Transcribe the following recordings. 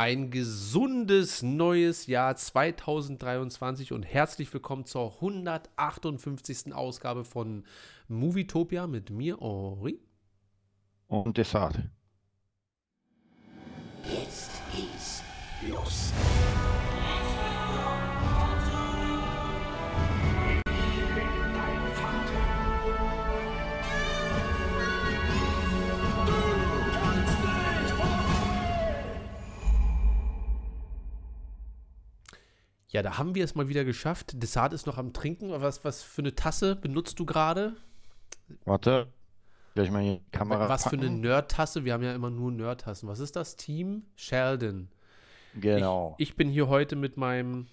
Ein gesundes neues Jahr 2023 und herzlich willkommen zur 158. Ausgabe von Movietopia mit mir, Henri. Und Desart. Jetzt geht's los. Ja, da haben wir es mal wieder geschafft. Desart ist noch am Trinken. Was, was für eine Tasse benutzt du gerade? Warte. Gleich mal die Kamera. Was für eine packen. Nerd-Tasse? Wir haben ja immer nur Nerd-Tassen. Was ist das? Team Sheldon. Genau. Ich, ich bin hier heute mit meinem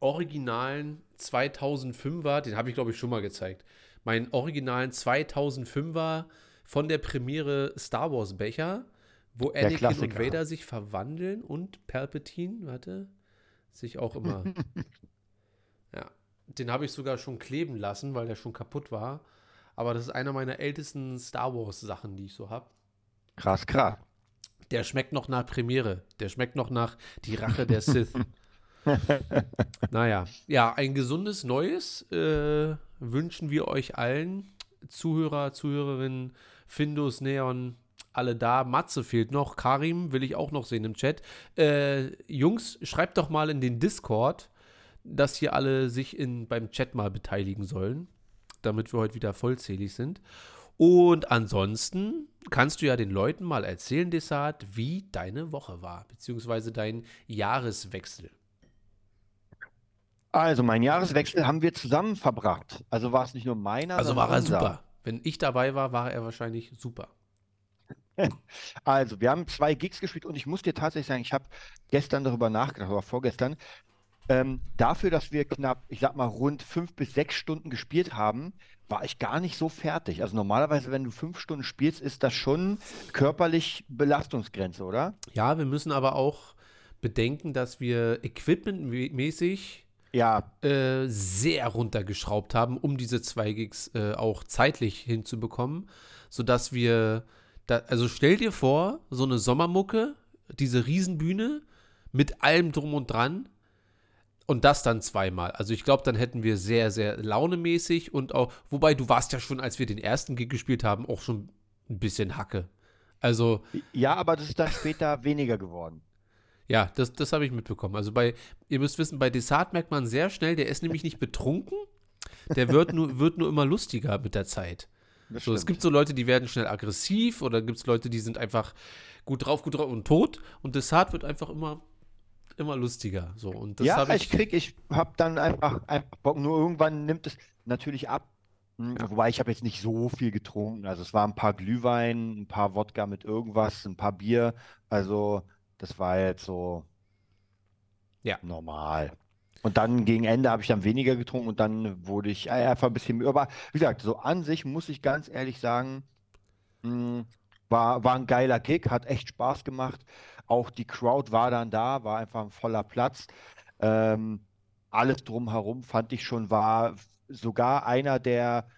originalen 2005er, den habe ich glaube ich schon mal gezeigt. Meinen originalen 2005er von der Premiere Star Wars Becher, wo Der Anakin und. Vader sich verwandeln und Palpatine, warte, sich auch immer. ja, den habe ich sogar schon kleben lassen, weil der schon kaputt war. Aber das ist einer meiner ältesten Star Wars Sachen, die ich so habe. krass, krass. Der schmeckt noch nach Premiere. Der schmeckt noch nach Die Rache der Sith. naja, ja, ein gesundes Neues äh, wünschen wir euch allen. Zuhörer, Zuhörerinnen, Findus, Neon, alle da. Matze fehlt noch. Karim will ich auch noch sehen im Chat. Äh, Jungs, schreibt doch mal in den Discord, dass hier alle sich in, beim Chat mal beteiligen sollen, damit wir heute wieder vollzählig sind. Und ansonsten kannst du ja den Leuten mal erzählen, Desart, wie deine Woche war, beziehungsweise dein Jahreswechsel. Also, mein Jahreswechsel haben wir zusammen verbracht. Also war es nicht nur meiner, Also war er unser. super. Wenn ich dabei war, war er wahrscheinlich super. Also, wir haben zwei Gigs gespielt und ich muss dir tatsächlich sagen, ich habe gestern darüber nachgedacht, oder vorgestern. Ähm, dafür, dass wir knapp, ich sag mal, rund fünf bis sechs Stunden gespielt haben, war ich gar nicht so fertig. Also normalerweise, wenn du fünf Stunden spielst, ist das schon körperlich Belastungsgrenze, oder? Ja, wir müssen aber auch bedenken, dass wir equipmentmäßig Ja, äh, sehr runtergeschraubt haben, um diese zwei Gigs äh, auch zeitlich hinzubekommen, sodass wir, da, also stell dir vor, so eine Sommermucke, diese Riesenbühne mit allem drum und dran und das dann zweimal. Also ich glaube, dann hätten wir sehr, sehr launemäßig und auch, wobei du warst ja schon, als wir den ersten Gig gespielt haben, auch schon ein bisschen Hacke. Also ja, aber das ist dann später weniger geworden. ja, das, das habe ich mitbekommen. Also bei, ihr müsst wissen, bei Desart merkt man sehr schnell, der ist nämlich nicht betrunken, der wird nur, wird nur immer lustiger mit der Zeit. Das So, es stimmt. gibt so Leute, die werden schnell aggressiv oder gibt es Leute, die sind einfach gut drauf, gut drauf und tot. Und Desart wird einfach immer, immer lustiger. So, und das ja, habe ich krieg, ich hab dann einfach, einfach Bock. Nur irgendwann nimmt es natürlich ab. Hm, Wobei ich habe jetzt nicht so viel getrunken. Also es waren ein paar Glühwein, ein paar Wodka mit irgendwas, ein paar Bier. Also das war jetzt so Ja. normal. Und dann gegen Ende habe ich dann weniger getrunken und dann wurde ich einfach ein bisschen. Aber wie gesagt, so an sich muss ich ganz ehrlich sagen, mh, war, war ein geiler Gig, hat echt Spaß gemacht. Auch die Crowd war dann da, war einfach ein voller Platz. Ähm, alles drumherum fand ich schon war sogar einer der,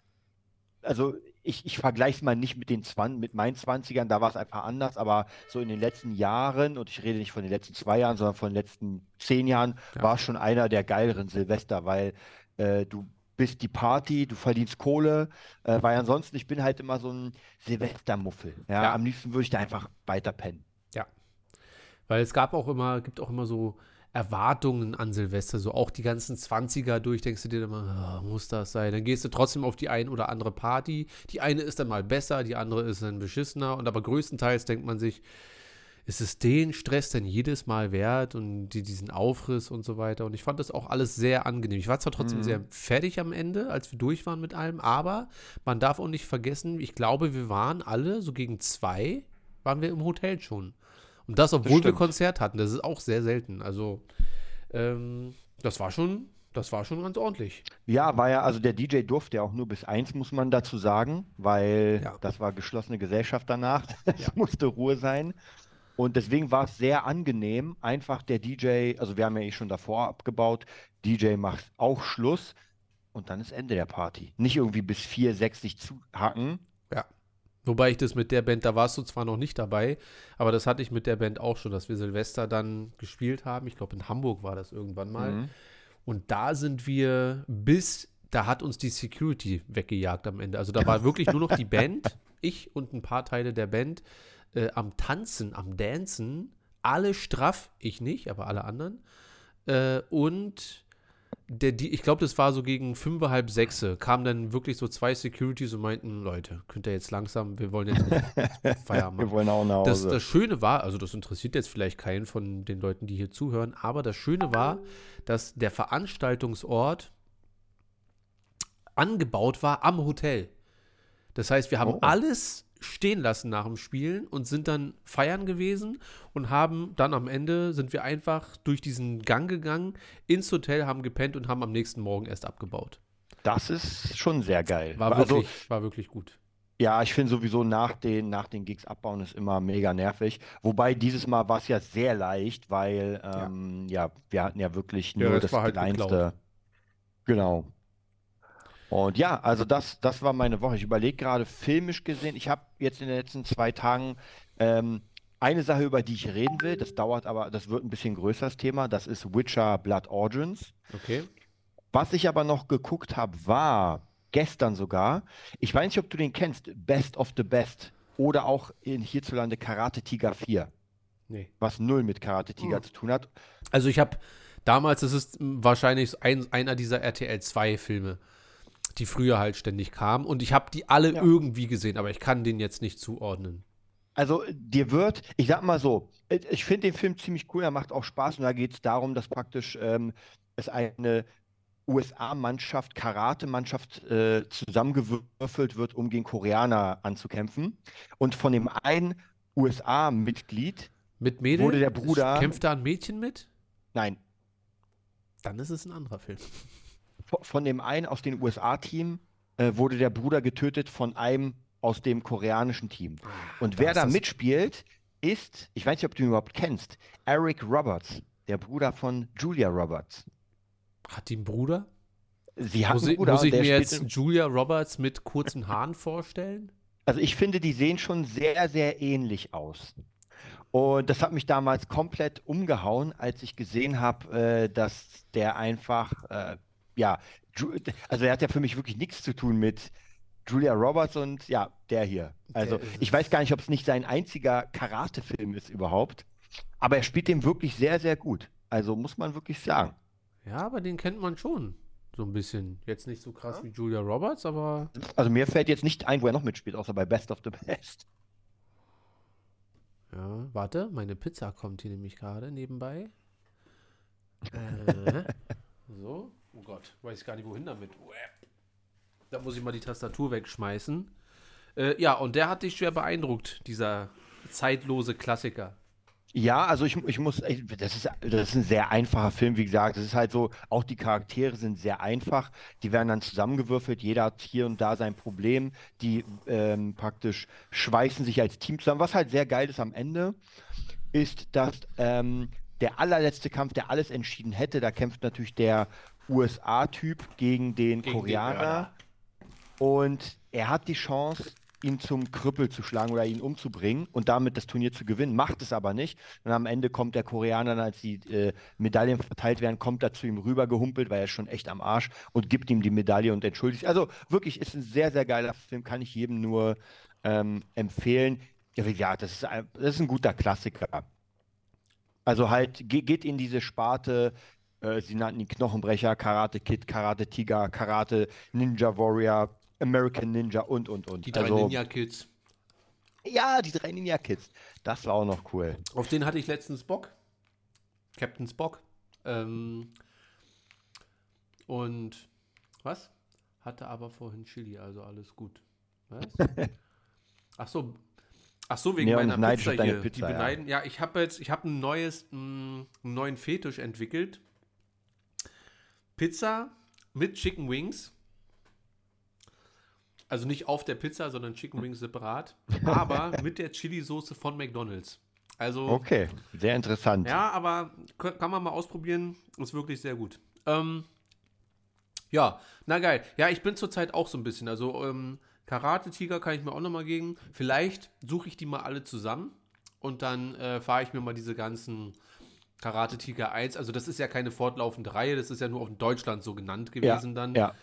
also ich, ich vergleiche es mal nicht mit den 20, mit meinen 20ern, da war es einfach anders, aber so in den letzten Jahren, und ich rede nicht von den letzten zwei Jahren, sondern von den letzten zehn Jahren, Ja. war es schon einer der geileren Silvester, weil äh, du bist die Party, du verdienst Kohle, äh, weil ansonsten, ich bin halt immer so ein Silvestermuffel. Ja, Ja. am liebsten würde ich da einfach weiter pennen. Ja. Weil es gab auch immer, gibt auch immer so Erwartungen an Silvester, so auch die ganzen 20er durch, denkst du dir immer, ah, muss das sein? Dann gehst du trotzdem auf die ein oder andere Party. Die eine ist dann mal besser, die andere ist dann beschissener. Und aber größtenteils denkt man sich, ist es den Stress denn jedes Mal wert und die, diesen Aufriss und so weiter. Und ich fand das auch alles sehr angenehm. Ich war zwar trotzdem Mhm. sehr fertig am Ende, als wir durch waren mit allem, aber man darf auch nicht vergessen, ich glaube, wir waren alle so gegen zwei, waren wir im Hotel schon. Und das, obwohl wir stimmt. Konzert hatten. Das ist auch sehr selten. Also, ähm, das war schon, das war schon ganz ordentlich. Ja, war ja, also der DJ durfte ja auch nur bis eins, muss man dazu sagen, weil Ja. das war geschlossene Gesellschaft danach. Es Ja. musste Ruhe sein. Und deswegen war es sehr angenehm, einfach der DJ, also wir haben ja eh schon davor abgebaut, DJ macht auch Schluss und dann ist Ende der Party. Nicht irgendwie bis vier, sechs sich zuhacken. Wobei ich das mit der Band, da warst du zwar noch nicht dabei, aber das hatte ich mit der Band auch schon, dass wir Silvester dann gespielt haben. Ich glaube, in Hamburg war das irgendwann mal. Mhm. Und da sind wir bis, da hat uns die Security weggejagt am Ende. Also da war wirklich nur noch die Band, ich und ein paar Teile der Band äh, am Tanzen, am Dancen. Alle straff, ich nicht, aber alle anderen. Äh, und der, die, ich glaube, das war so gegen fünf, halb sechs, kamen dann wirklich so zwei Securities und meinten, Leute, könnt ihr jetzt langsam, wir wollen jetzt Feierabend Wir machen. wollen auch nach Das, Hause. das Schöne war, also das interessiert jetzt vielleicht keinen von den Leuten, die hier zuhören, aber das Schöne war, dass der Veranstaltungsort angebaut war am Hotel. Das heißt, wir haben Oh. alles stehen lassen nach dem Spielen und sind dann feiern gewesen und haben dann am Ende sind wir einfach durch diesen Gang gegangen, ins Hotel, haben gepennt und haben am nächsten Morgen erst abgebaut. das ist schon sehr geil. War also, wirklich, war wirklich gut. Ja, ich finde sowieso nach den, nach den Gigs abbauen ist immer mega nervig. Wobei dieses Mal war es ja sehr leicht, weil ähm, ja. wir hatten ja wirklich Ja, nur das das war halt kleinste. geklaut. Genau. Und ja, also das, das war meine Woche. Ich überlege gerade filmisch gesehen, ich habe jetzt in den letzten zwei Tagen ähm, eine Sache, über die ich reden will. Das dauert aber, das wird ein bisschen größer das Thema. Das ist Witcher Blood Origins. Okay. Was ich aber noch geguckt habe, war gestern sogar, ich weiß nicht, ob du den kennst, Best of the Best oder auch in hierzulande Karate Tiger 4, Nee. was null mit Karate Tiger Hm. zu tun hat. Also ich habe damals, das ist wahrscheinlich ein, einer dieser RTL 2 Filme, die früher halt ständig kamen und ich habe die alle Ja. irgendwie gesehen, aber ich kann den jetzt nicht zuordnen. Also dir wird, ich sag mal so, äh, ich finde den Film ziemlich cool, er macht auch Spaß und da geht es darum, dass praktisch ähm, es eine USA-Mannschaft, Karate-Mannschaft äh, zusammengewürfelt wird, um gegen Koreaner anzukämpfen. Und von dem einen USA-Mitglied, Mit Mädel? Wurde der Bruder- Kämpft da ein Mädchen mit? nein, Dann ist es ein anderer Film. Von- dem einen aus dem USA-Team äh, wurde der Bruder getötet von einem aus dem koreanischen Team. Und da wer da mitspielt, ist, ich weiß nicht, ob du ihn überhaupt kennst, Eric Roberts, der Bruder von Julia Roberts. Hat die einen Bruder? Sie hat Muss einen Bruder, muss ich mir jetzt Julia Roberts mit kurzen Haaren vorstellen? also ich finde, die sehen schon sehr, sehr ähnlich aus. Und das hat mich damals komplett umgehauen, als ich gesehen habe, äh, dass der einfach, äh, ja, also er hat ja für mich wirklich nichts zu tun mit Julia Roberts und ja, der hier. Also Der ich weiß gar nicht, ob es nicht sein einziger Karate-Film ist überhaupt, aber er spielt den wirklich sehr, sehr gut. Also muss man wirklich sagen. Ja, aber den kennt man schon. So ein bisschen. Jetzt nicht so krass wie Julia Roberts, aber Also mir fällt jetzt nicht ein, wo er noch mitspielt, außer bei Best of the Best. Ja, warte, meine Pizza kommt hier nämlich gerade nebenbei. Äh, so. Oh Gott, weiß ich gar nicht, wohin damit. Da muss ich mal die Tastatur wegschmeißen. Äh, ja, und der hat dich schwer beeindruckt, dieser zeitlose Klassiker. Ja, also ich, ich muss, ich- das ist, das ist ein sehr einfacher Film, wie gesagt. Es ist halt so, auch die Charaktere sind sehr einfach. Die werden dann zusammengewürfelt. Jeder hat hier und da sein Problem. Die ähm, praktisch schweißen sich als Team zusammen. Was halt sehr geil ist am Ende, ist, dass ähm, der allerletzte Kampf, der alles entschieden hätte, da kämpft natürlich der USA-Typ gegen den Gegen den Koreaner. Mörder. Und er hat die Chance, ihn zum Krüppel zu schlagen oder ihn umzubringen und damit das Turnier zu gewinnen, macht es aber nicht. Und am Ende kommt der Koreaner, als die äh, Medaillen verteilt werden, kommt er zu ihm rüber gehumpelt, weil er ist schon echt am Arsch und gibt ihm die Medaille und entschuldigt sich. Also wirklich ist ein sehr, sehr geiler Film, kann ich jedem nur ähm, empfehlen. Ja, das ist ein, das ist ein guter Klassiker. Also halt, ge geht in diese Sparte, äh, sie nannten ihn Knochenbrecher, Karate Kid, Karate Tiger, Karate Ninja Warrior, American Ninja und, und, und. Die drei also, Ninja Kids. Ja, die drei Ninja Kids. Das war auch noch cool. Auf den hatte ich letztens Bock. Captain Spock. Ähm, und was? Hatte aber vorhin Chili, also alles gut. Was? Ach so. Ach so, wegen und meiner Pizza hier. Pizza, Die ja. beneiden, ja. ich habe jetzt, ich habe ein neues, mh, einen neuen Fetisch entwickelt. Pizza mit Chicken Wings. Also nicht auf der Pizza, sondern Chicken Wings separat. Aber mit der Chili-Soße von McDonalds. Also, Okay, sehr interessant. ja, aber kann man mal ausprobieren. Ist wirklich sehr gut. Ähm, ja, na geil. Ja, ich bin zurzeit auch so ein bisschen. Also, ähm, Karate-Tiger kann ich mir auch noch mal geben. Vielleicht suche ich die mal alle zusammen und dann äh, fahre ich mir mal diese ganzen Karate-Tiger 1. Also das ist ja keine fortlaufende Reihe, das ist ja nur auf Deutschland so genannt gewesen dann. Ja.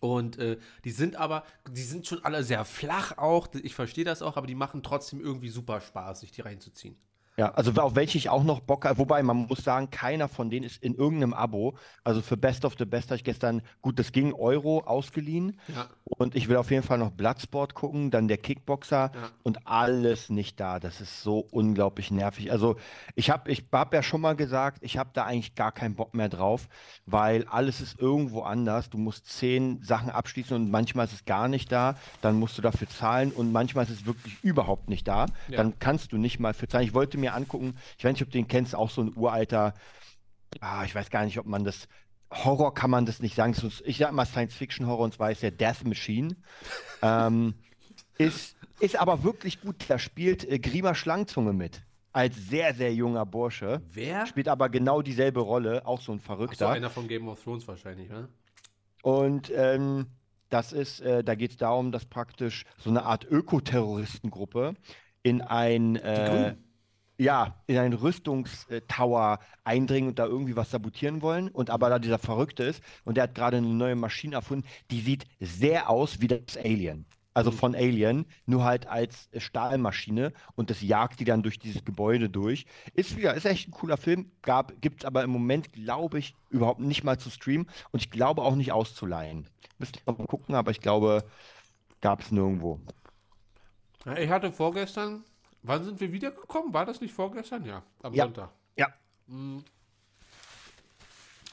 Und äh, die sind aber, die sind schon alle sehr flach auch. Ich verstehe das auch, aber die machen trotzdem irgendwie super Spaß, sich die reinzuziehen. Ja, also auf welche ich auch noch Bock habe, wobei man muss sagen, keiner von denen ist in irgendeinem Abo. Also für Best of the Best habe ich gestern, gut, das ging Euro ausgeliehen. Ja. Und ich will auf jeden Fall noch Bloodsport gucken, dann der Kickboxer Ja. und alles nicht da. Das ist so unglaublich nervig. Also ich habe ich hab ja schon mal gesagt, ich habe da eigentlich gar keinen Bock mehr drauf, weil alles ist irgendwo anders. Du musst zehn Sachen abschließen und manchmal ist es gar nicht da. Dann musst du dafür zahlen und manchmal ist es wirklich überhaupt nicht da. Ja. Dann kannst du nicht mal für zahlen. Ich wollte mir angucken, ich weiß nicht, ob du den kennst, auch so ein uralter, ah, ich weiß gar nicht, ob man das, Horror kann man das nicht sagen. Ich sag mal Science-Fiction-Horror und zwar ist der Death Machine. ähm, ist, ist aber wirklich gut. Da spielt äh, Grima Schlangzunge mit. Als sehr, sehr junger Bursche. Wer? Spielt aber genau dieselbe Rolle, auch so ein Ach so, Verrückter. einer von Game of Thrones wahrscheinlich, ne? Und ähm, das ist, äh, da geht es darum, dass praktisch so eine Art Ökoterroristengruppe in ein, äh. Ja, in ein Rüstungstower eindringen und da irgendwie was sabotieren wollen. Und aber da dieser Verrückte ist und der hat gerade eine neue Maschine erfunden, die sieht sehr aus wie das Alien. Also von Alien, nur halt als Stahlmaschine und das jagt die dann durch dieses Gebäude durch. Ist wieder, ist echt ein cooler Film, gibt es aber im Moment, glaube ich, überhaupt nicht mal zu streamen und ich glaube auch nicht auszuleihen. Müsste ich mal gucken, aber ich glaube, gab es nirgendwo. Ja, ich hatte vorgestern, wann sind wir wiedergekommen? War das nicht vorgestern? Ja, am Ja. Sonntag. Ja.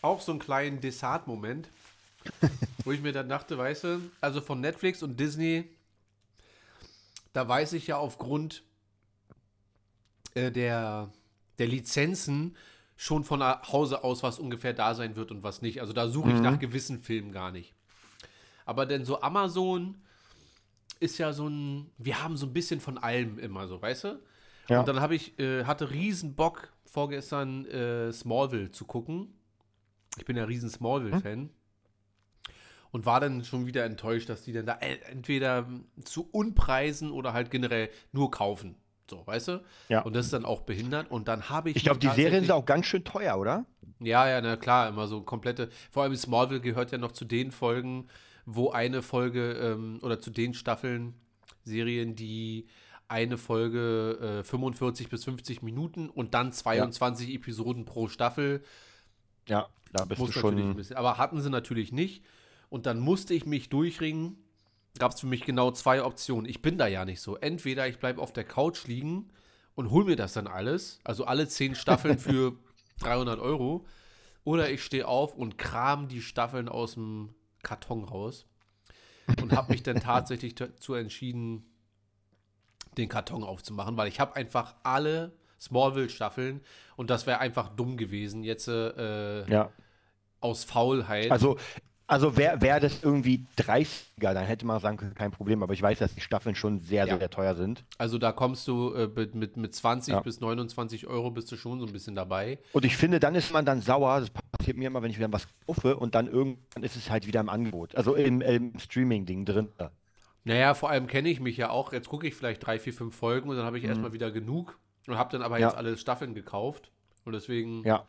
Auch so einen kleinen Desart-Moment, wo ich mir dann dachte, weißt du, also von Netflix und Disney, da weiß ich ja aufgrund äh, der, der Lizenzen schon von Hause aus, was ungefähr da sein wird und was nicht. Also da suche ich nach gewissen Filmen gar nicht. Aber denn so Amazon ist ja so ein, wir haben so ein bisschen von allem immer so, weißt du? Ja. Und dann habe ich, äh, hatte riesen Bock vorgestern äh, Smallville zu gucken. Ich bin ja riesen Smallville-Fan. Und war dann schon wieder enttäuscht, dass die dann da äh, entweder zu Unpreisen oder halt generell nur kaufen. So, weißt du? Ja. Und das ist dann auch behindert. Und dann habe ich. Ich glaube, die Serien sind auch ganz schön teuer, oder? ja, ja, na klar, immer so komplette. Vor allem Smallville gehört ja noch zu den Folgen, wo eine Folge ähm, oder zu den Staffeln, Serien, die eine Folge äh, 45 bis 50 Minuten und dann 22 Episoden pro Staffel. Ja, da bist Muss du natürlich ein schon. bisschen. Aber hatten sie natürlich nicht. Und dann musste ich mich durchringen. Gab es für mich genau zwei Optionen. Ich bin da ja nicht so. Entweder ich bleibe auf der Couch liegen und hol mir das dann alles, also alle zehn Staffeln für 300 Euro, oder ich stehe auf und kram die Staffeln aus dem Karton raus und habe mich dann tatsächlich dazu entschieden, den Karton aufzumachen, weil ich habe einfach alle Smallville-Staffeln und das wäre einfach dumm gewesen, jetzt äh, Ja. aus Faulheit. Also, also wäre wär das irgendwie 30er, dann hätte man sagen können, kein Problem. Aber ich weiß, dass die Staffeln schon sehr, Ja. sehr teuer sind. Also da kommst du äh, mit, mit, mit 20 Ja. bis 29 Euro bist du schon so ein bisschen dabei. Und ich finde, dann ist man dann sauer. Das passiert mir immer, wenn ich wieder was kaufe und dann irgendwann ist es halt wieder im Angebot. Also im, im Streaming-Ding drin. Naja, vor allem kenne ich mich ja auch. Jetzt gucke ich vielleicht drei, vier, fünf Folgen und dann habe ich erstmal wieder genug und habe dann aber Mhm. Ja. jetzt alle Staffeln gekauft. Und deswegen Ja.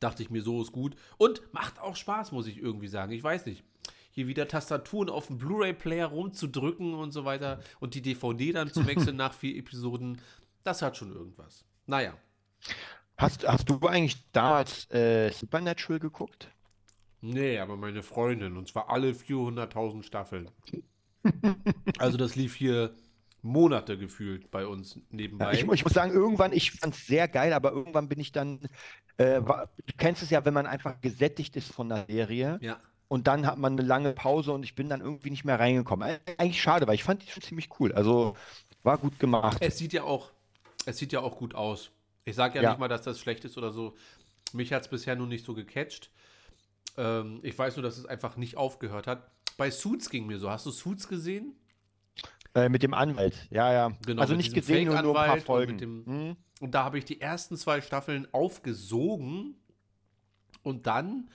Dachte ich mir, so ist gut. Und macht auch Spaß, muss ich irgendwie sagen. Ich weiß nicht. Hier wieder Tastaturen auf dem Blu-ray-Player rumzudrücken und so weiter und die DVD dann zu wechseln nach vier Episoden, das hat schon irgendwas. Naja. Hast, hast du eigentlich damals äh, Supernatural geguckt? Nee, aber meine Freundin, und zwar alle 400.000 Staffeln. Also das lief hier Monate gefühlt bei uns nebenbei. Ja, ich, ich muss sagen, irgendwann, ich fand es sehr geil, aber irgendwann bin ich dann, äh, war, du kennst es ja, wenn man einfach gesättigt ist von der Serie ja. und dann hat man eine lange Pause und ich bin dann irgendwie nicht mehr reingekommen. Eig- Eigentlich schade, weil ich fand die schon ziemlich cool. Also war gut gemacht. Es sieht ja auch, es sieht ja auch gut aus. Ich sage ja, Ja. nicht mal, dass das schlecht ist oder so. Mich hat es bisher nur nicht so gecatcht. Ähm, ich weiß nur, dass es einfach nicht aufgehört hat. Bei Suits ging mir so. Hast du Suits gesehen? Äh, mit dem Anwalt, ja, ja. Genau, also nicht gesehen, nur, nur ein paar und Folgen. mit dem- Hm? Und da habe ich die ersten zwei Staffeln aufgesogen. Und dann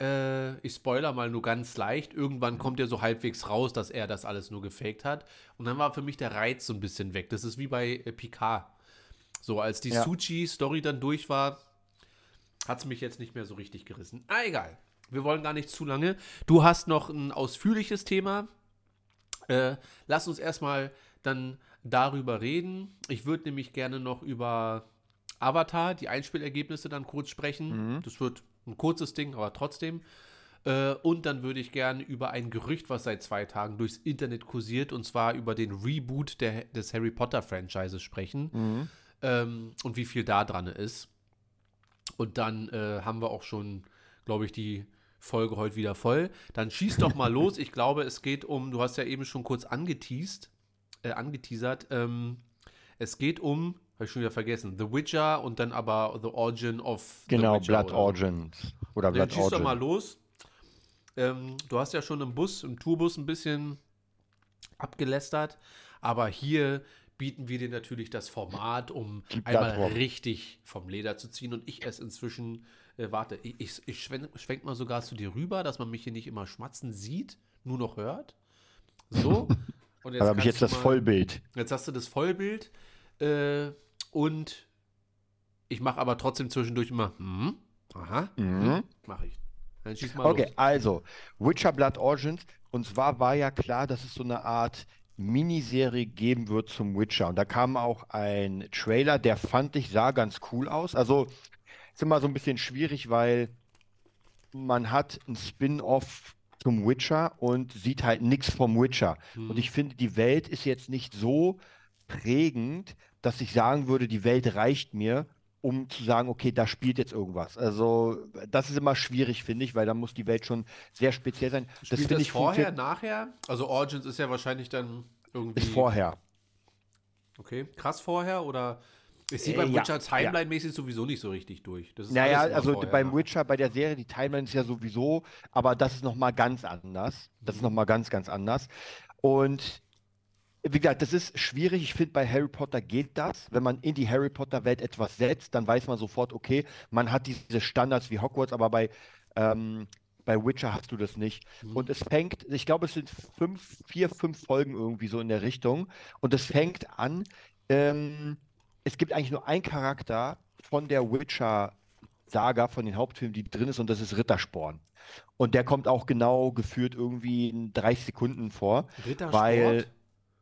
äh, ich spoiler mal nur ganz leicht, irgendwann kommt ja so halbwegs raus, dass er das alles nur gefaked hat. Und dann war für mich der Reiz so ein bisschen weg. Das ist wie bei äh, Picard. So, als die Ja. Suchi-Story dann durch war, hat es mich jetzt nicht mehr so richtig gerissen. Ah, egal. Wir wollen gar nicht zu lange. Du hast noch ein ausführliches Thema. Äh, lass uns erstmal dann darüber reden. Ich würde nämlich gerne noch über Avatar, die Einspielergebnisse dann kurz sprechen. Das wird ein kurzes Ding, aber trotzdem. Äh, und dann würde ich gerne über ein Gerücht, was seit zwei Tagen durchs Internet kursiert, und zwar über den Reboot der, des Harry Potter-Franchises sprechen. Ähm, und wie viel da dran ist. Und dann äh, haben wir auch schon, glaube ich, die Folge heute wieder voll. Dann schieß doch mal los. Ich glaube, es geht um, du hast ja eben schon kurz angeteased, äh, angeteasert. Ähm, es geht um, habe ich schon wieder vergessen, The Witcher und dann aber The Origin of Genau, The Witcher Blood oder. Origins. Oder Dann Blood schieß doch mal Origin. los. Ähm, du hast ja schon im Bus, im Tourbus ein bisschen abgelästert, aber hier bieten wir dir natürlich das Format, um einmal richtig vom Leder zu ziehen und ich es inzwischen, äh, warte, ich, ich, ich schwenk, schwenk mal sogar zu dir rüber, dass man mich hier nicht immer schmatzen sieht, nur noch hört. So. Und Da habe ich jetzt das mal- Vollbild. Jetzt hast du das Vollbild äh, und ich mache aber trotzdem zwischendurch immer, hm, aha, Mhm. mache ich. Dann schieß mal Okay, los. also Witcher Blood Origins. Und zwar war ja klar, dass es so eine Art Miniserie geben wird zum Witcher. Und da kam auch ein Trailer, der fand ich, sah ganz cool aus. Also ist immer so ein bisschen schwierig, weil man hat ein Spin-off zum Witcher und sieht halt nichts vom Witcher. Und ich finde, die Welt ist jetzt nicht so prägend, dass ich sagen würde, die Welt reicht mir, um zu sagen, okay, da spielt jetzt irgendwas. Also, das ist immer schwierig, finde ich, weil da muss die Welt schon sehr speziell sein. Das Spielt finde das ich vorher, nachher? Also Origins ist ja wahrscheinlich dann irgendwie. ist vorher. Okay, krass vorher oder ich sehe Äh, beim ja, Witcher Timeline-mäßig sowieso nicht so richtig durch. Naja, also vorher, beim nach. Witcher, bei der Serie, die Timeline ist ja sowieso, aber das ist nochmal ganz anders. Das ist nochmal ganz, ganz anders. Und wie gesagt, das ist schwierig. Ich finde, bei Harry Potter geht das. Wenn man in die Harry Potter-Welt etwas setzt, dann weiß man sofort, okay, man hat diese Standards wie Hogwarts, aber bei, ähm, bei Witcher hast du das nicht. Und es fängt, ich glaube, es sind fünf, vier, fünf Folgen irgendwie so in der Richtung. Und es fängt an, ähm, es gibt eigentlich nur einen Charakter von der Witcher-Saga, von den Hauptfilmen, die drin ist, und das ist Rittersporn. Und der kommt auch genau geführt irgendwie in 30 Sekunden vor, Rittersport? weil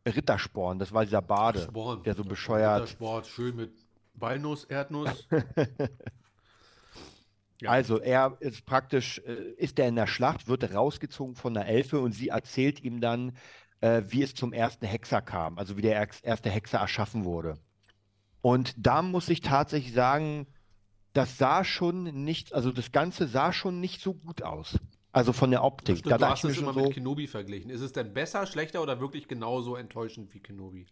Rittersporn, das war dieser Bade, Sporn. der so bescheuert. Rittersport, schön mit Walnuss, Erdnuss. Ja. Also er ist praktisch, äh, ist er in der Schlacht, wird rausgezogen von einer Elfe und sie erzählt ihm dann, äh, wie es zum ersten Hexer kam, also wie der erste Hexer erschaffen wurde. Und da muss ich tatsächlich sagen, das sah schon nicht, also das Ganze sah schon nicht so gut aus. Also von der Optik. Stimmt, Da du hast es immer schon mit so, Kenobi verglichen. Ist es denn besser, schlechter oder wirklich genauso enttäuschend wie Kenobi?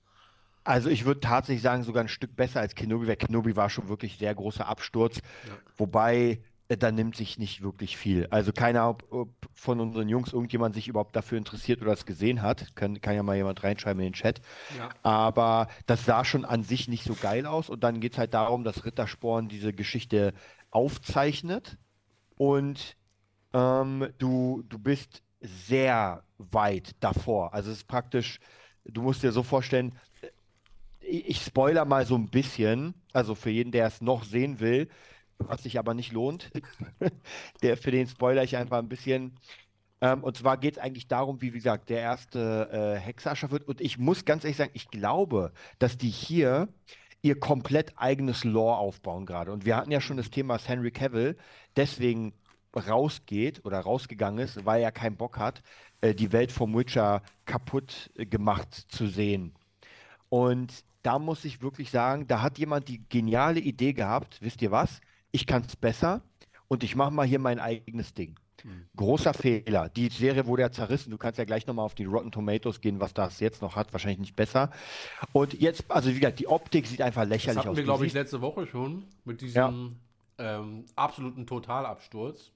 also ich würde tatsächlich sagen, sogar ein Stück besser als Kenobi, weil Kenobi war schon wirklich sehr großer Absturz. Ja. Wobei, da nimmt sich nicht wirklich viel. Also keiner ob, ob von unseren Jungs irgendjemand sich überhaupt dafür interessiert oder es gesehen hat. Kann, kann ja mal jemand reinschreiben in den Chat. Ja. Aber das sah schon an sich nicht so geil aus. Und dann geht es halt darum, dass Rittersporn diese Geschichte aufzeichnet. Und ähm, du, du bist sehr weit davor. Also es ist praktisch, du musst dir so vorstellen, ich, ich spoiler mal so ein bisschen, also für jeden, der es noch sehen will, was sich aber nicht lohnt, der, für den spoiler ich einfach ein bisschen. Ähm, und zwar geht es eigentlich darum, wie, wie gesagt, der erste äh, Hexer erschaffen wird. Und ich muss ganz ehrlich sagen, ich glaube, dass die hier ihr komplett eigenes Lore aufbauen gerade. Und wir hatten ja schon das Thema, dass Henry Cavill deswegen rausgeht oder rausgegangen ist, weil er keinen Bock hat, äh, die Welt vom Witcher kaputt äh, gemacht zu sehen. Und da muss ich wirklich sagen, da hat jemand die geniale Idee gehabt, wisst ihr was? Ich kann es besser und ich mache mal hier mein eigenes Ding. Großer Fehler. Die Serie wurde ja zerrissen. Du kannst ja gleich nochmal auf die Rotten Tomatoes gehen, was das jetzt noch hat. Wahrscheinlich nicht besser. Und jetzt, also wie gesagt, die Optik sieht einfach Das lächerlich hatten aus. wir, glaube ich, letzte Woche schon mit diesem ähm, absoluten Totalabsturz.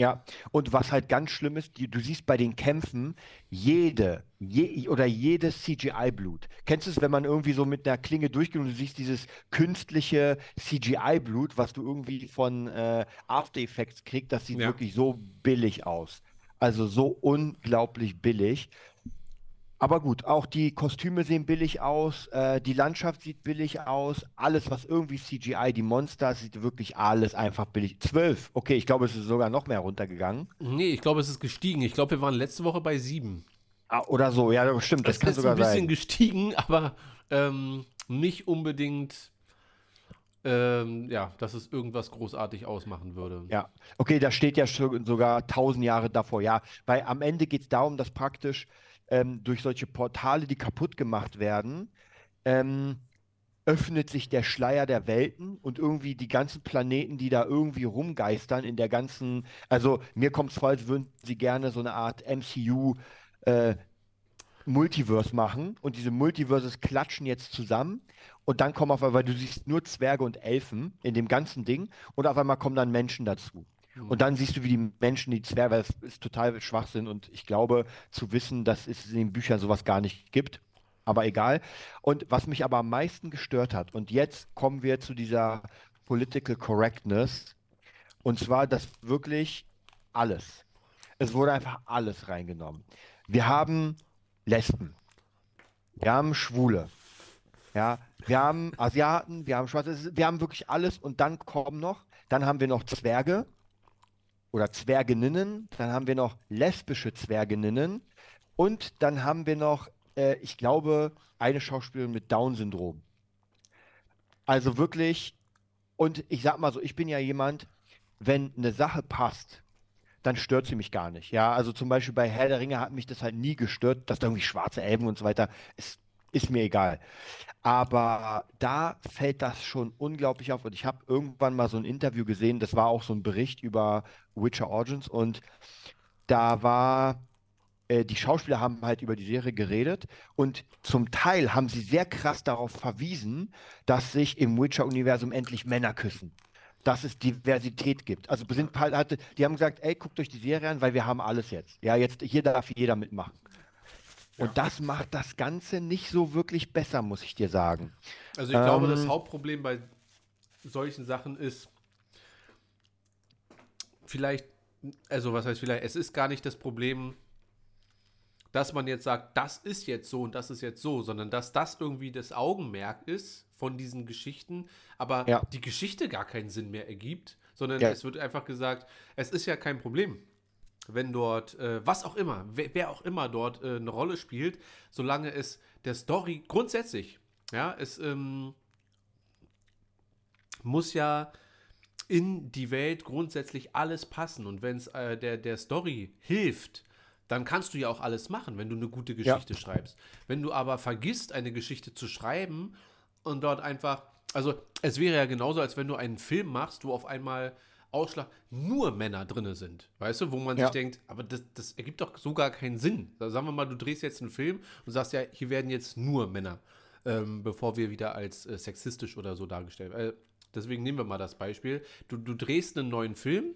Ja, und was halt ganz schlimm ist, die, du siehst bei den Kämpfen jede je, oder jedes CGI-Blut. Kennst du es, wenn man irgendwie so mit einer Klinge durchgeht und du siehst dieses künstliche CGI-Blut, was du irgendwie von äh, After Effects kriegst, das sieht Ja. wirklich so billig aus. Also so unglaublich billig. Aber gut, auch die Kostüme sehen billig aus, äh, die Landschaft sieht billig aus, alles, was irgendwie CGI, die Monster, sieht wirklich alles einfach billig. Zwölf, okay, ich glaube, es ist sogar noch mehr runtergegangen. Nee, ich glaube, es ist gestiegen. Ich glaube, wir waren letzte Woche bei sieben. Ah, oder so, ja, das stimmt, das Es kann ist sogar ein bisschen sein. gestiegen, aber ähm, nicht unbedingt, ähm, ja, dass es irgendwas großartig ausmachen würde. Ja, okay, da steht ja schon sogar tausend Jahre davor. Ja, weil am Ende geht es darum, dass praktisch ähm, durch solche Portale, die kaputt gemacht werden, ähm, öffnet sich der Schleier der Welten und irgendwie die ganzen Planeten, die da irgendwie rumgeistern in der ganzen, also mir kommt es vor, als würden sie gerne so eine Art MCU äh, Multiverse machen und diese Multiverses klatschen jetzt zusammen und dann kommen auf einmal, weil du siehst nur Zwerge und Elfen in dem ganzen Ding und auf einmal kommen dann Menschen dazu. Und dann siehst du, wie die Menschen, die Zwerge, das ist total Schwachsinn und ich glaube zu wissen, dass es in den Büchern sowas gar nicht gibt. Aber egal. Und was mich aber am meisten gestört hat, und jetzt kommen wir zu dieser Political Correctness, und zwar, dass wirklich alles, es wurde einfach alles reingenommen. Wir haben Lesben, wir haben Schwule, ja, wir haben Asiaten, wir haben Schwarze, wir haben wirklich alles und dann kommen noch, dann haben wir noch Zwerge oder Zwerginnen, dann haben wir noch lesbische Zwerginnen und dann haben wir noch, äh, ich glaube, eine Schauspielerin mit Down-Syndrom. Also wirklich, und ich sag mal so, ich bin ja jemand, wenn eine Sache passt, dann stört sie mich gar nicht. Ja, also zum Beispiel bei Herr der Ringe hat mich das halt nie gestört, dass da irgendwie schwarze Elben und so weiter, ist, ist mir egal. Aber da fällt das schon unglaublich auf. Und ich habe irgendwann mal so ein Interview gesehen, das war auch so ein Bericht über Witcher Origins und da war, äh, die Schauspieler haben halt über die Serie geredet und zum Teil haben sie sehr krass darauf verwiesen, dass sich im Witcher-Universum endlich Männer küssen. Dass es Diversität gibt. Also sind halt, die haben gesagt, ey, guckt euch die Serie an, weil wir haben alles jetzt. Ja, jetzt hier darf jeder mitmachen. Und das macht das Ganze nicht so wirklich besser, muss ich dir sagen. Also ich glaube, das Ähm, Hauptproblem bei solchen Sachen ist vielleicht, also was heißt vielleicht, es ist gar nicht das Problem, dass man jetzt sagt, das ist jetzt so und das ist jetzt so, sondern dass das irgendwie das Augenmerk ist von diesen Geschichten, aber Ja. die Geschichte gar keinen Sinn mehr ergibt, sondern Ja. es wird einfach gesagt, es ist ja kein Problem, wenn dort, äh, was auch immer, wer, wer auch immer dort äh, eine Rolle spielt, solange es der Story grundsätzlich, ja, es ähm, muss ja in die Welt grundsätzlich alles passen. Und wenn es äh, der, der Story hilft, dann kannst du ja auch alles machen, wenn du eine gute Ja. Geschichte schreibst. Wenn du aber vergisst, eine Geschichte zu schreiben und dort einfach, also es wäre ja genauso, als wenn du einen Film machst, wo auf einmal Ausschlag nur Männer drinne sind, weißt du, wo man Ja. sich denkt, aber das, das ergibt doch so gar keinen Sinn. Da sagen wir mal, du drehst jetzt einen Film und sagst ja, hier werden jetzt nur Männer, ähm, bevor wir wieder als äh, sexistisch oder so dargestellt werden. Äh, deswegen nehmen wir mal das Beispiel. Du, du drehst einen neuen Film,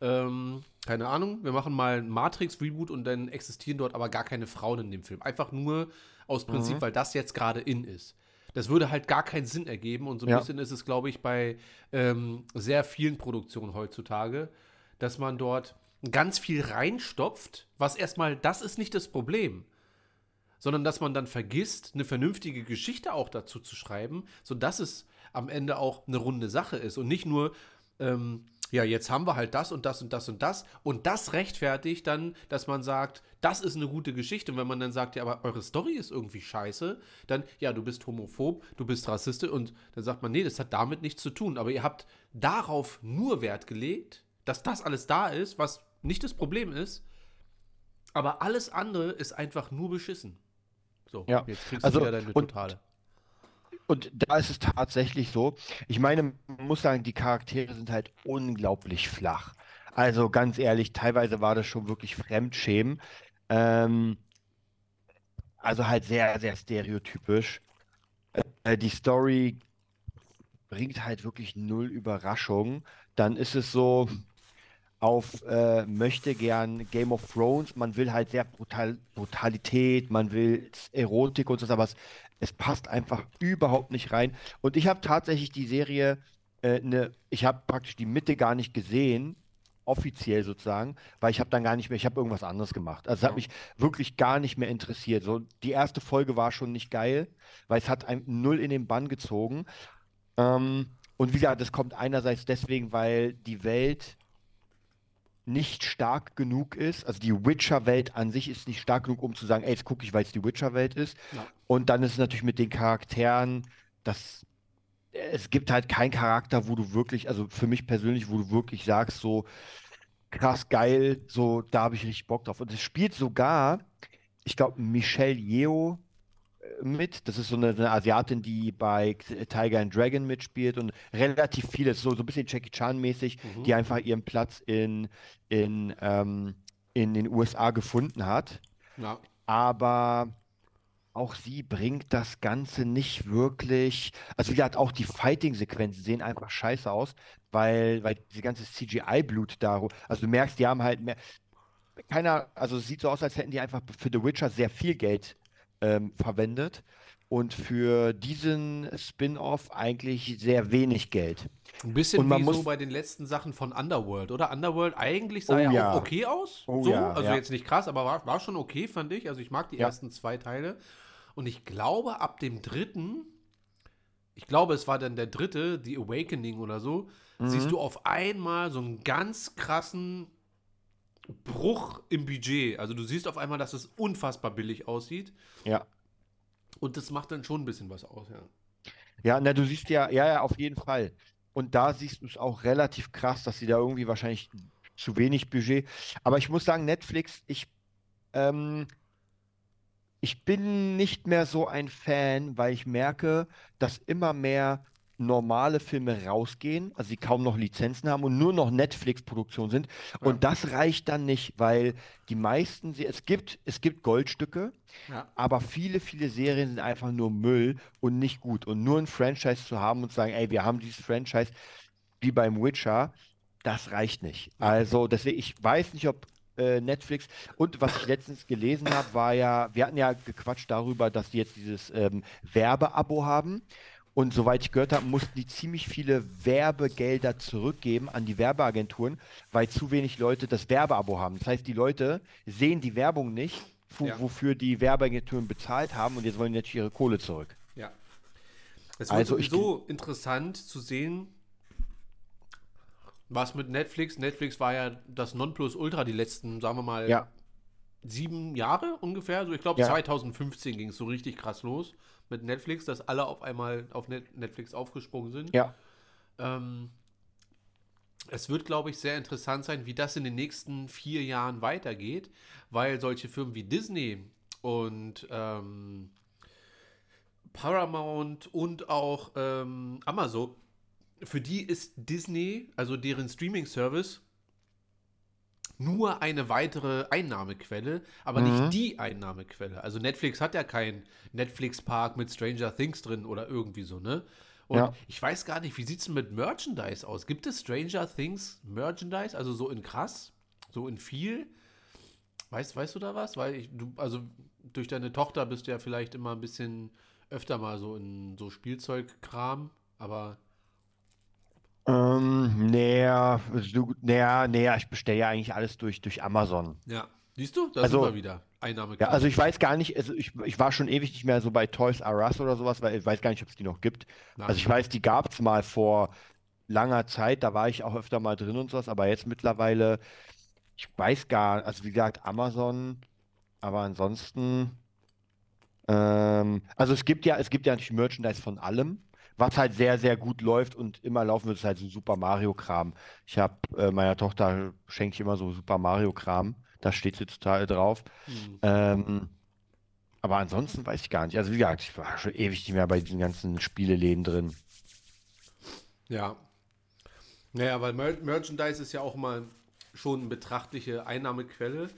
ähm, keine Ahnung, wir machen mal ein Matrix-Reboot und dann existieren dort aber gar keine Frauen in dem Film. Einfach nur aus Prinzip, weil das jetzt gerade in ist. Das würde halt gar keinen Sinn ergeben und so ein Ja. bisschen ist es, glaube ich, bei ähm, sehr vielen Produktionen heutzutage, dass man dort ganz viel reinstopft, was erstmal, das ist nicht das Problem, sondern dass man dann vergisst, eine vernünftige Geschichte auch dazu zu schreiben, sodass es am Ende auch eine runde Sache ist und nicht nur, ähm, ja, jetzt haben wir halt das und das und das und das. Und das rechtfertigt dann, dass man sagt, das ist eine gute Geschichte. Und wenn man dann sagt, ja, aber eure Story ist irgendwie scheiße, dann, ja, du bist homophob, du bist rassistisch. Und dann sagt man, nee, das hat damit nichts zu tun, aber ihr habt darauf nur Wert gelegt, dass das alles da ist, was nicht das Problem ist, aber alles andere ist einfach nur beschissen. So, Ja, jetzt kriegst also, du wieder deine totale. Und da ist es tatsächlich so. Ich meine, man muss sagen, die Charaktere sind halt unglaublich flach. Also ganz ehrlich, teilweise war das schon wirklich Fremdschämen. Ähm, also halt sehr, sehr stereotypisch. Äh, die Story bringt halt wirklich null Überraschung. Dann ist es so, auf äh, möchte gern Game of Thrones. Man will halt sehr brutal, Brutalität, man will Erotik und so, aber es, es passt einfach überhaupt nicht rein. Und ich habe tatsächlich die Serie, äh, ne, ich habe praktisch die Mitte gar nicht gesehen, offiziell sozusagen, weil ich habe dann gar nicht mehr, ich habe irgendwas anderes gemacht. Also es hat mich wirklich gar nicht mehr interessiert. So, die erste Folge war schon nicht geil, weil es hat einem null in den Bann gezogen. Ähm, und wie gesagt, das kommt einerseits deswegen, weil die Welt nicht stark genug ist. Also die Witcher-Welt an sich ist nicht stark genug, um zu sagen, ey, jetzt gucke ich, weil es die Witcher-Welt ist. Ja. Und dann ist es natürlich mit den Charakteren, das, es gibt halt keinen Charakter, wo du wirklich, also für mich persönlich, wo du wirklich sagst, so krass geil, so da habe ich richtig Bock drauf. Und es spielt sogar, ich glaube, Michelle Yeoh äh, mit. Das ist so eine, eine Asiatin, die bei Tiger and Dragon mitspielt und relativ viele, so, so ein bisschen Jackie Chan-mäßig, Mhm. die einfach ihren Platz in, in, ähm, in den USA gefunden hat. Ja. Aber auch sie bringt das Ganze nicht wirklich. Also, wie gesagt, auch die Fighting-Sequenzen sehen einfach scheiße aus, weil, weil diese ganze CGI-Blut da. Also, du merkst, die haben halt mehr. Keiner, also, es sieht so aus, als hätten die einfach für The Witcher sehr viel Geld ähm, verwendet und für diesen Spin-off eigentlich sehr wenig Geld. Ein bisschen Und man wie so muss- bei den letzten Sachen von Underworld, oder? Underworld eigentlich sah Oh ja, ja. auch okay aus. Oh so, ja, also ja. jetzt nicht krass, aber war, war schon okay, fand ich. Also ich mag die Ja. ersten zwei Teile. Und ich glaube, ab dem dritten, ich glaube, es war dann der dritte, The Awakening oder so, Mhm. siehst du auf einmal so einen ganz krassen Bruch im Budget. Also du siehst auf einmal, dass es unfassbar billig aussieht. Ja. Und das macht dann schon ein bisschen was aus, ja. Ja, na, du siehst ja, ja, ja, auf jeden Fall. Und da siehst du es auch relativ krass, dass sie da irgendwie wahrscheinlich zu wenig Budget. Aber ich muss sagen, Netflix, ich, ähm, ich bin nicht mehr so ein Fan, weil ich merke, dass immer mehr normale Filme rausgehen, also sie kaum noch Lizenzen haben und nur noch Netflix-Produktionen sind. Ja. Und das reicht dann nicht, weil die meisten, es gibt, es gibt Goldstücke, Ja. aber viele, viele Serien sind einfach nur Müll und nicht gut. Und nur ein Franchise zu haben und zu sagen, ey, wir haben dieses Franchise wie beim Witcher, das reicht nicht. Also deswegen, ich weiß nicht, ob äh, Netflix und was ich letztens gelesen habe, war ja, wir hatten ja gequatscht darüber, dass die jetzt dieses ähm, Werbeabo haben. Und soweit ich gehört habe, mussten die ziemlich viele Werbegelder zurückgeben an die Werbeagenturen, weil zu wenig Leute das Werbeabo haben. Das heißt, die Leute sehen die Werbung nicht, Ja. wofür die Werbeagenturen bezahlt haben und jetzt wollen die natürlich ihre Kohle zurück. Ja. Es wird Also sowieso interessant zu sehen, was mit Netflix. Netflix war ja das Nonplusultra die letzten, sagen wir mal, Ja, sieben Jahre ungefähr. Also ich glaube, Ja. 2015 ging es so richtig krass los mit Netflix, dass alle auf einmal auf Net Netflix aufgesprungen sind. ja, Ähm, es wird, glaube ich, sehr interessant sein, wie das in den nächsten vier Jahren weitergeht, weil solche Firmen wie Disney und ähm, Paramount und auch ähm, Amazon, für die ist Disney, also deren Streaming-Service, nur eine weitere Einnahmequelle, aber Mhm. nicht die Einnahmequelle. Also Netflix hat ja keinen Netflix-Park mit Stranger Things drin oder irgendwie so, ne? Und Ja. ich weiß gar nicht, wie sieht es denn mit Merchandise aus? Gibt es Stranger Things Merchandise, also so in krass, so in viel? Weißt, weißt du da was? Weil ich, du, also durch deine Tochter bist du ja vielleicht immer ein bisschen öfter mal so in so Spielzeugkram, aber ähm, naja, naja, naja, ich bestelle ja eigentlich alles durch, durch Amazon. ja. Siehst du? Da Also- sind wir wieder. Einnahme. Ja, also ich weiß gar nicht, also ich, ich war schon ewig nicht mehr so bei Toys R Us oder sowas, weil ich weiß gar nicht, ob es die noch gibt. Nein. Also ich weiß, die gab es mal vor langer Zeit, da war ich auch öfter mal drin und sowas, aber jetzt mittlerweile, ich weiß gar, also wie gesagt, Amazon, aber ansonsten, ähm, also es gibt ja, es gibt ja natürlich Merchandise von allem. Was halt sehr, sehr gut läuft und immer laufen wird, ist halt so Super Mario-Kram. Ich habe äh, meiner Tochter schenke ich immer so Super Mario-Kram. Da steht sie total drauf. Hm. Ähm, aber ansonsten weiß ich gar nicht. Also wie gesagt, ich war schon ewig nicht mehr bei diesen ganzen Spieleläden drin. Ja. Naja, weil Mer Merchandise ist ja auch mal schon eine betrachtliche Einnahmequelle.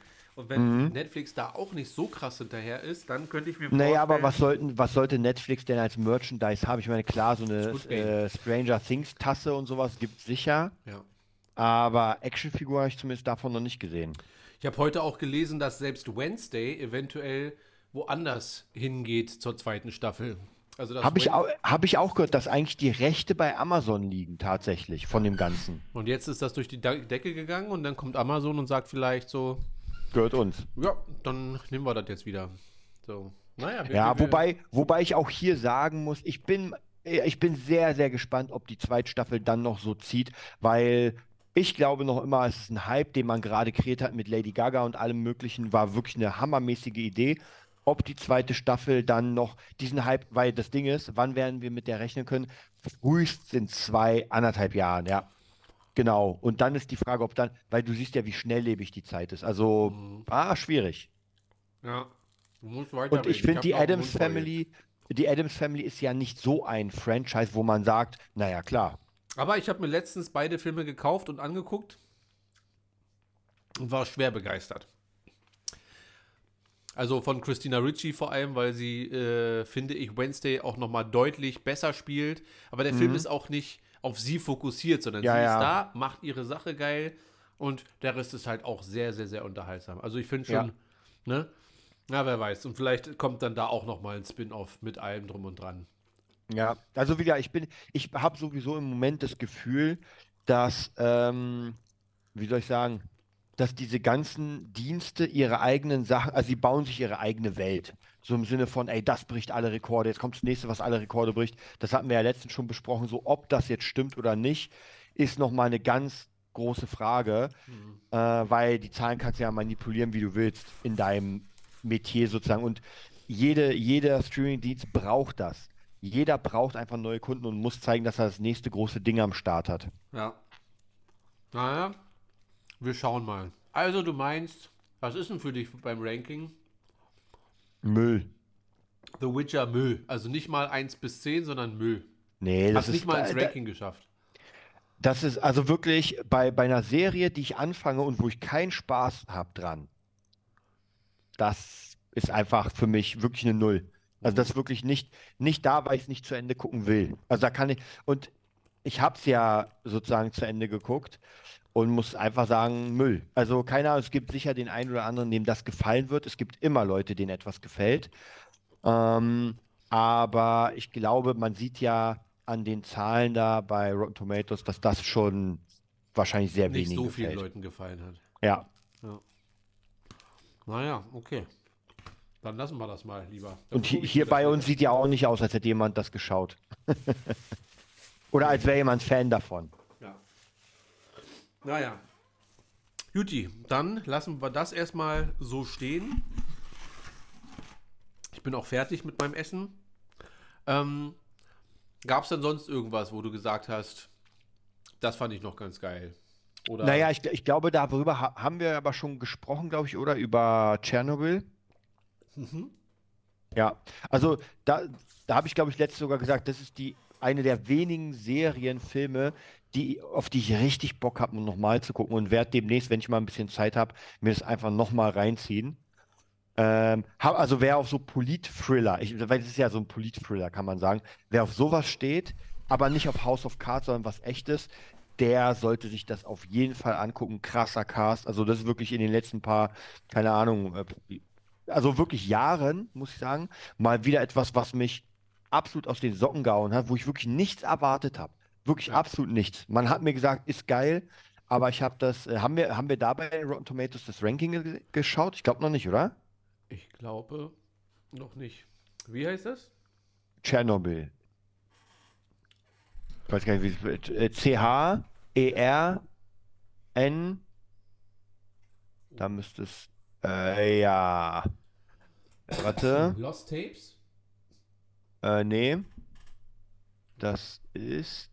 Und wenn Mhm. Netflix da auch nicht so krass hinterher ist, dann könnte ich mir vorstellen. Naja, aber was sollten, was sollte Netflix denn als Merchandise haben? Ich meine, klar, so eine äh, Stranger Things Tasse und sowas gibt es sicher. Ja. Aber Actionfigur habe ich zumindest davon noch nicht gesehen. Ich habe heute auch gelesen, dass selbst Wednesday eventuell woanders hingeht zur zweiten Staffel. Also das Habe ich, hab ich auch gehört, dass eigentlich die Rechte bei Amazon liegen, tatsächlich, von dem Ganzen. Und jetzt ist das durch die Decke gegangen und dann kommt Amazon und sagt vielleicht so, Gehört uns. ja, dann nehmen wir das jetzt wieder. So, naja. wir- Ja, wir- wobei, wobei ich auch hier sagen muss, ich bin, äh, ich bin sehr, sehr gespannt, ob die zweite Staffel dann noch so zieht, weil ich glaube noch immer, es ist ein Hype, den man gerade kreiert hat mit Lady Gaga und allem Möglichen, war wirklich eine hammermäßige Idee. Ob die zweite Staffel dann noch diesen Hype, weil das Ding ist, wann werden wir mit der rechnen können? Frühestens in zwei, anderthalb Jahren, ja. Genau. Und dann ist die Frage, ob dann, weil du siehst ja, wie schnelllebig die Zeit ist. Also, ah, schwierig. Ja, du musst weiter. Und ich finde, die Adams Family, die Adams Family ist ja nicht so ein Franchise, wo man sagt, naja, klar. Aber ich habe mir letztens beide Filme gekauft und angeguckt und war schwer begeistert. Also von Christina Ricci vor allem, weil sie, äh, finde ich, Wednesday auch nochmal deutlich besser spielt. Aber der Film ist auch nicht auf sie fokussiert, sondern. Ja, sie ja. ist da, macht ihre Sache geil und der Rest ist halt auch sehr, sehr, sehr unterhaltsam. Also ich finde schon, Ja. ne? Na, wer weiß. Und vielleicht kommt dann da auch nochmal ein Spin-off mit allem drum und dran. Ja, also wieder, ich bin, ich habe sowieso im Moment das Gefühl, dass, ähm, wie soll ich sagen, dass diese ganzen Dienste ihre eigenen Sachen, also sie bauen sich ihre eigene Welt. So im Sinne von, ey, das bricht alle Rekorde, jetzt kommt das nächste, was alle Rekorde bricht. Das hatten wir ja letztens schon besprochen. So, ob das jetzt stimmt oder nicht, ist nochmal eine ganz große Frage, äh, weil die Zahlen kannst du ja manipulieren, wie du willst, in deinem Metier sozusagen. Und jede, jeder Streaming-Dienst braucht das. Jeder braucht einfach neue Kunden und muss zeigen, dass er das nächste große Ding am Start hat. Ja. Naja, wir schauen mal. Also, du meinst, was ist denn für dich beim Ranking? Müll. The Witcher Müll. Also nicht mal 1 bis 10, sondern Müll. Nee, das Hast ist, nicht mal ins da- da- Ranking geschafft. das ist also wirklich bei, bei einer Serie, die ich anfange und wo ich keinen Spaß habe dran. Das ist einfach für mich wirklich eine Null. Also das ist wirklich nicht, nicht da, weil ich es nicht zu Ende gucken will. Also da kann ich, und ich habe es ja sozusagen zu Ende geguckt und muss einfach sagen, Müll. Also keine Ahnung, es gibt sicher den einen oder anderen, dem das gefallen wird. Es gibt immer Leute, denen etwas gefällt. Ähm, aber ich glaube, man sieht ja an den Zahlen da bei Rotten Tomatoes, dass das schon wahrscheinlich sehr Nicht wenigen so vielen gefällt. Leuten gefallen hat. Ja. Naja, okay. Dann lassen wir das mal lieber. Dann Und hier, hier bei uns sieht ja auch nicht aus, als hätte jemand das geschaut. Oder als wäre jemand Fan davon. Ja. Naja. Juti, dann lassen wir das erstmal so stehen. Ich bin auch fertig mit meinem Essen. Ähm, Gab es denn sonst irgendwas, wo du gesagt hast, das fand ich noch ganz geil? Oder Naja, ich, ich glaube, darüber ha haben wir aber schon gesprochen, glaube ich, oder? Über Tschernobyl. Mhm. Ja, also da, da habe ich, glaube ich, letztes sogar gesagt, das ist die eine der wenigen Serienfilme, die, auf die ich richtig Bock habe, um nochmal zu gucken und werde demnächst, wenn ich mal ein bisschen Zeit habe, mir das einfach nochmal reinziehen. Ähm, hab, also wer auf so Polit-Thriller, weil es ist ja so ein Polit-Thriller, kann man sagen, wer auf sowas steht, aber nicht auf House of Cards, sondern was echtes, der sollte sich das auf jeden Fall angucken. Krasser Cast, also das ist wirklich in den letzten paar, keine Ahnung, äh, also wirklich Jahren, muss ich sagen, mal wieder etwas, was mich absolut aus den Socken gehauen hat, wo ich wirklich nichts erwartet habe. Wirklich Ja. absolut nichts. Man hat mir gesagt, ist geil, aber ich habe das, äh, haben wir, haben wir da bei Rotten Tomatoes das Ranking ge geschaut? Ich glaube noch nicht, oder? Ich glaube noch nicht. Wie heißt das? Tschernobyl. Ich weiß gar nicht, wie es äh, C-H, E-R, N. Da müsste es, äh, ja. Warte. Lost Tapes? Äh, nee. Das ist.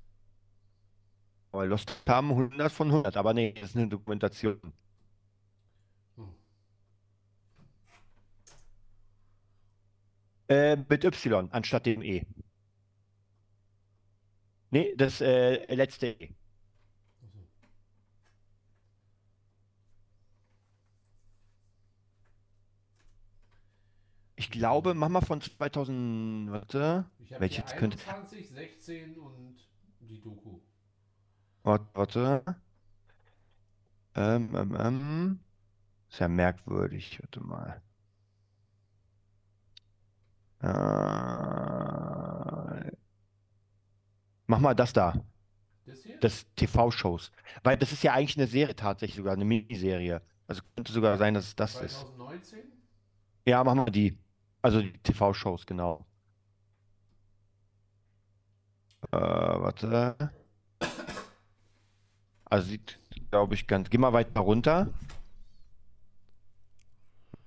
Aber Lost haben 100 von 100, aber nee, das ist eine Dokumentation. Hm. Äh, mit Y anstatt dem E. Nee, das äh, letzte E. Ich glaube, mach mal von 2000, warte, Ich habe welche hier könnte, 21, 16 und die Doku. Warte, warte. Ähm, ähm, ähm. Ist ja merkwürdig. Warte mal. Äh, mach mal das da. Das hier? Das TV-Shows. Weil das ist ja eigentlich eine Serie tatsächlich sogar, eine Miniserie. Also könnte sogar sein, dass es das ist. 2019? Ja, machen wir die. Also die TV-Shows, genau. Äh, warte. Also sieht, glaube ich, ganz. Geh mal weiter runter.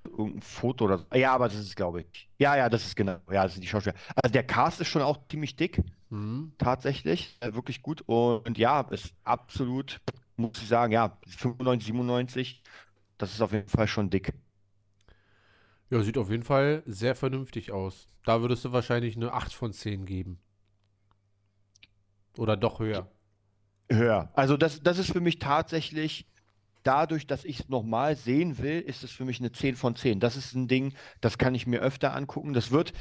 Irgendein Foto oder so. Ja, aber das ist, glaube ich. Ja, ja, das ist genau. Ja, das sind die Schauspieler. Also der Cast ist schon auch ziemlich dick, Mhm. tatsächlich. Äh, wirklich gut. Und ja, ist absolut, muss ich sagen, ja, 95, 97. Das ist auf jeden Fall schon dick. Ja, sieht auf jeden Fall sehr vernünftig aus. Da würdest du wahrscheinlich eine 8 von 10 geben. Oder doch höher. Höher. Also das, das ist für mich tatsächlich, dadurch, dass ich es nochmal sehen will, ist es für mich eine 10 von 10. Das ist ein Ding, das kann ich mir öfter angucken. Das wird,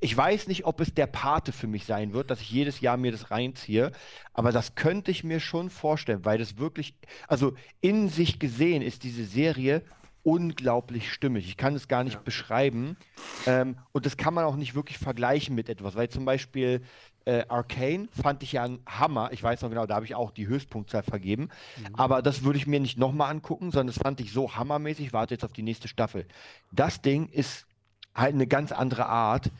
ich weiß nicht, ob es der Pate für mich sein wird, dass ich jedes Jahr mir das reinziehe, aber das könnte ich mir schon vorstellen, weil das wirklich, also in sich gesehen ist diese Serie unglaublich stimmig. Ich kann es gar nicht Ja. beschreiben. Ähm, und das kann man auch nicht wirklich vergleichen mit etwas, weil zum Beispiel äh, Arcane fand ich ja ein Hammer. Ich weiß noch genau, da habe ich auch die Höchstpunktzahl vergeben. Aber das würde ich mir nicht nochmal angucken, sondern das fand ich so hammermäßig. Ich Warte jetzt auf die nächste Staffel. Das Ding ist halt eine ganz andere Art.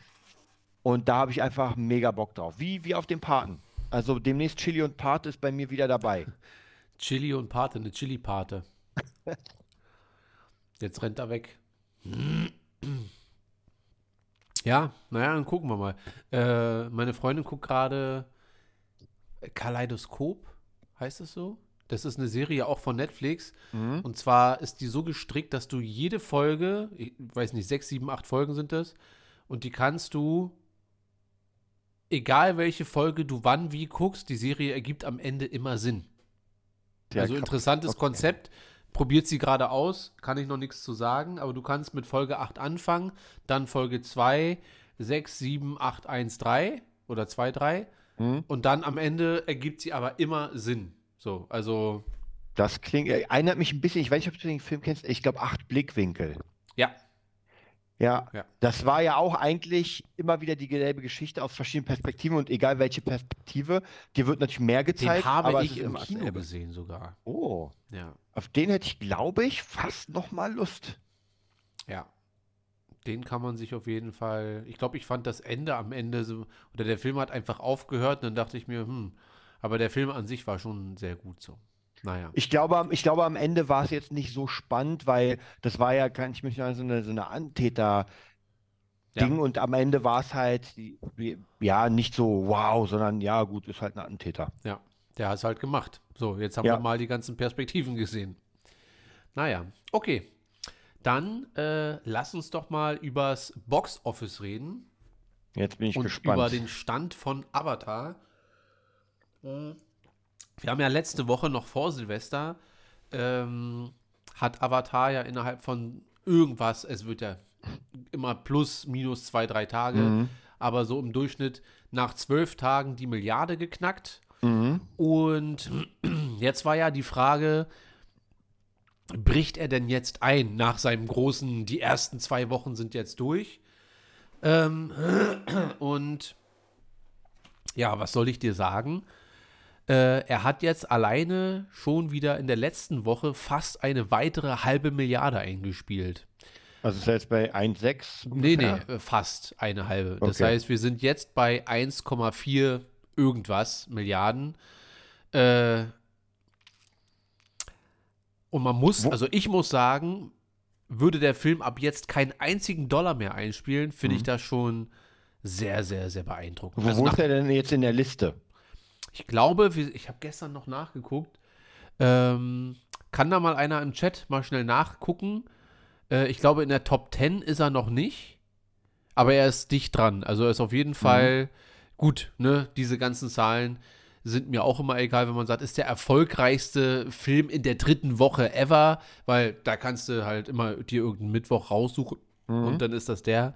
Und da habe ich einfach mega Bock drauf. Wie, wie auf dem Paten. Also demnächst Chili und Pate ist bei mir wieder dabei. Chili und Pate, eine Chili-Pate. Jetzt rennt er weg. Ja, naja, dann gucken wir mal. Äh, meine Freundin guckt gerade Kaleidoskop, heißt es so? Das ist eine Serie auch von Netflix. Mhm. Und zwar ist die so gestrickt, dass du jede Folge, ich weiß nicht, sechs, sieben, acht Folgen sind das, und die kannst du, egal welche Folge du wann wie guckst, die Serie ergibt am Ende immer Sinn. Ja, also interessantes Okay. Konzept. Probiert sie gerade aus, kann ich noch nichts zu sagen, aber du kannst mit Folge 8 anfangen, dann Folge 2, 6, 7, 8, 1, 3 oder 2, 3 Mhm. und dann am Ende ergibt sie aber immer Sinn. So, also Das klingt, erinnert mich ein bisschen, ich weiß nicht, ob du den Film kennst, ich glaube, acht Blickwinkel. ja, Ja, Ja. das war ja auch eigentlich immer wieder die selbe Geschichte aus verschiedenen Perspektiven und egal welche Perspektive, dir wird natürlich mehr den gezeigt, habe aber es ich im Kino dasselbe. gesehen sogar. Oh, Ja, auf den hätte ich, glaube ich, fast noch mal Lust. ja. Den kann man sich auf jeden Fall. Ich glaube, ich fand das Ende am Ende so, oder der Film hat einfach aufgehört und dann dachte ich mir, hm, aber der Film an sich war schon sehr gut so. Naja. Ich glaube, am- ich glaube, am Ende war es jetzt nicht so spannend, weil das war ja, kann ich mich erinnern, so eine, so eine Antäter-Ding Ja. und am Ende war es halt, ja, nicht so wow, sondern ja, gut, ist halt ein Attentäter. Ja, der hat es halt gemacht. So, jetzt haben Ja. wir mal die ganzen Perspektiven gesehen. Naja, okay. Dann äh, lass uns doch mal übers Box Office reden Jetzt bin ich und gespannt. über den Stand von Avatar. Äh, Wir haben ja letzte Woche noch vor Silvester ähm, hat Avatar ja innerhalb von irgendwas, es wird ja immer plus, minus zwei, drei Tage, Mhm. aber so im Durchschnitt nach zwölf Tagen die Milliarde geknackt. Mhm. Und jetzt war ja die Frage, bricht er denn jetzt ein nach seinem großen, die ersten zwei Wochen sind jetzt durch? Ähm, und ja, was soll ich dir sagen? Äh, er hat jetzt alleine schon wieder in der letzten Woche fast eine weitere halbe Milliarde eingespielt. Also ist er jetzt bei 1,6 Nee, nee, äh, fast eine halbe. Das Okay. heißt, wir sind jetzt bei 1,4 irgendwas Milliarden. Äh, und man muss, Wo- also ich muss sagen, würde der Film ab jetzt keinen einzigen Dollar mehr einspielen, finde ich das schon sehr, sehr, sehr beeindruckend. Wo, Also ist er denn jetzt in der Liste? Ich glaube, ich habe gestern noch nachgeguckt. Ähm, kann da mal einer im Chat mal schnell nachgucken? Äh, ich glaube, in der Top 10 ist er noch nicht. Aber er ist dicht dran. Also er ist auf jeden Fall gut, ne? Diese ganzen Zahlen sind mir auch immer egal, wenn man sagt, ist der erfolgreichste Film in der dritten Woche ever, weil da kannst du halt immer dir irgendeinen Mittwoch raussuchen und dann ist das der.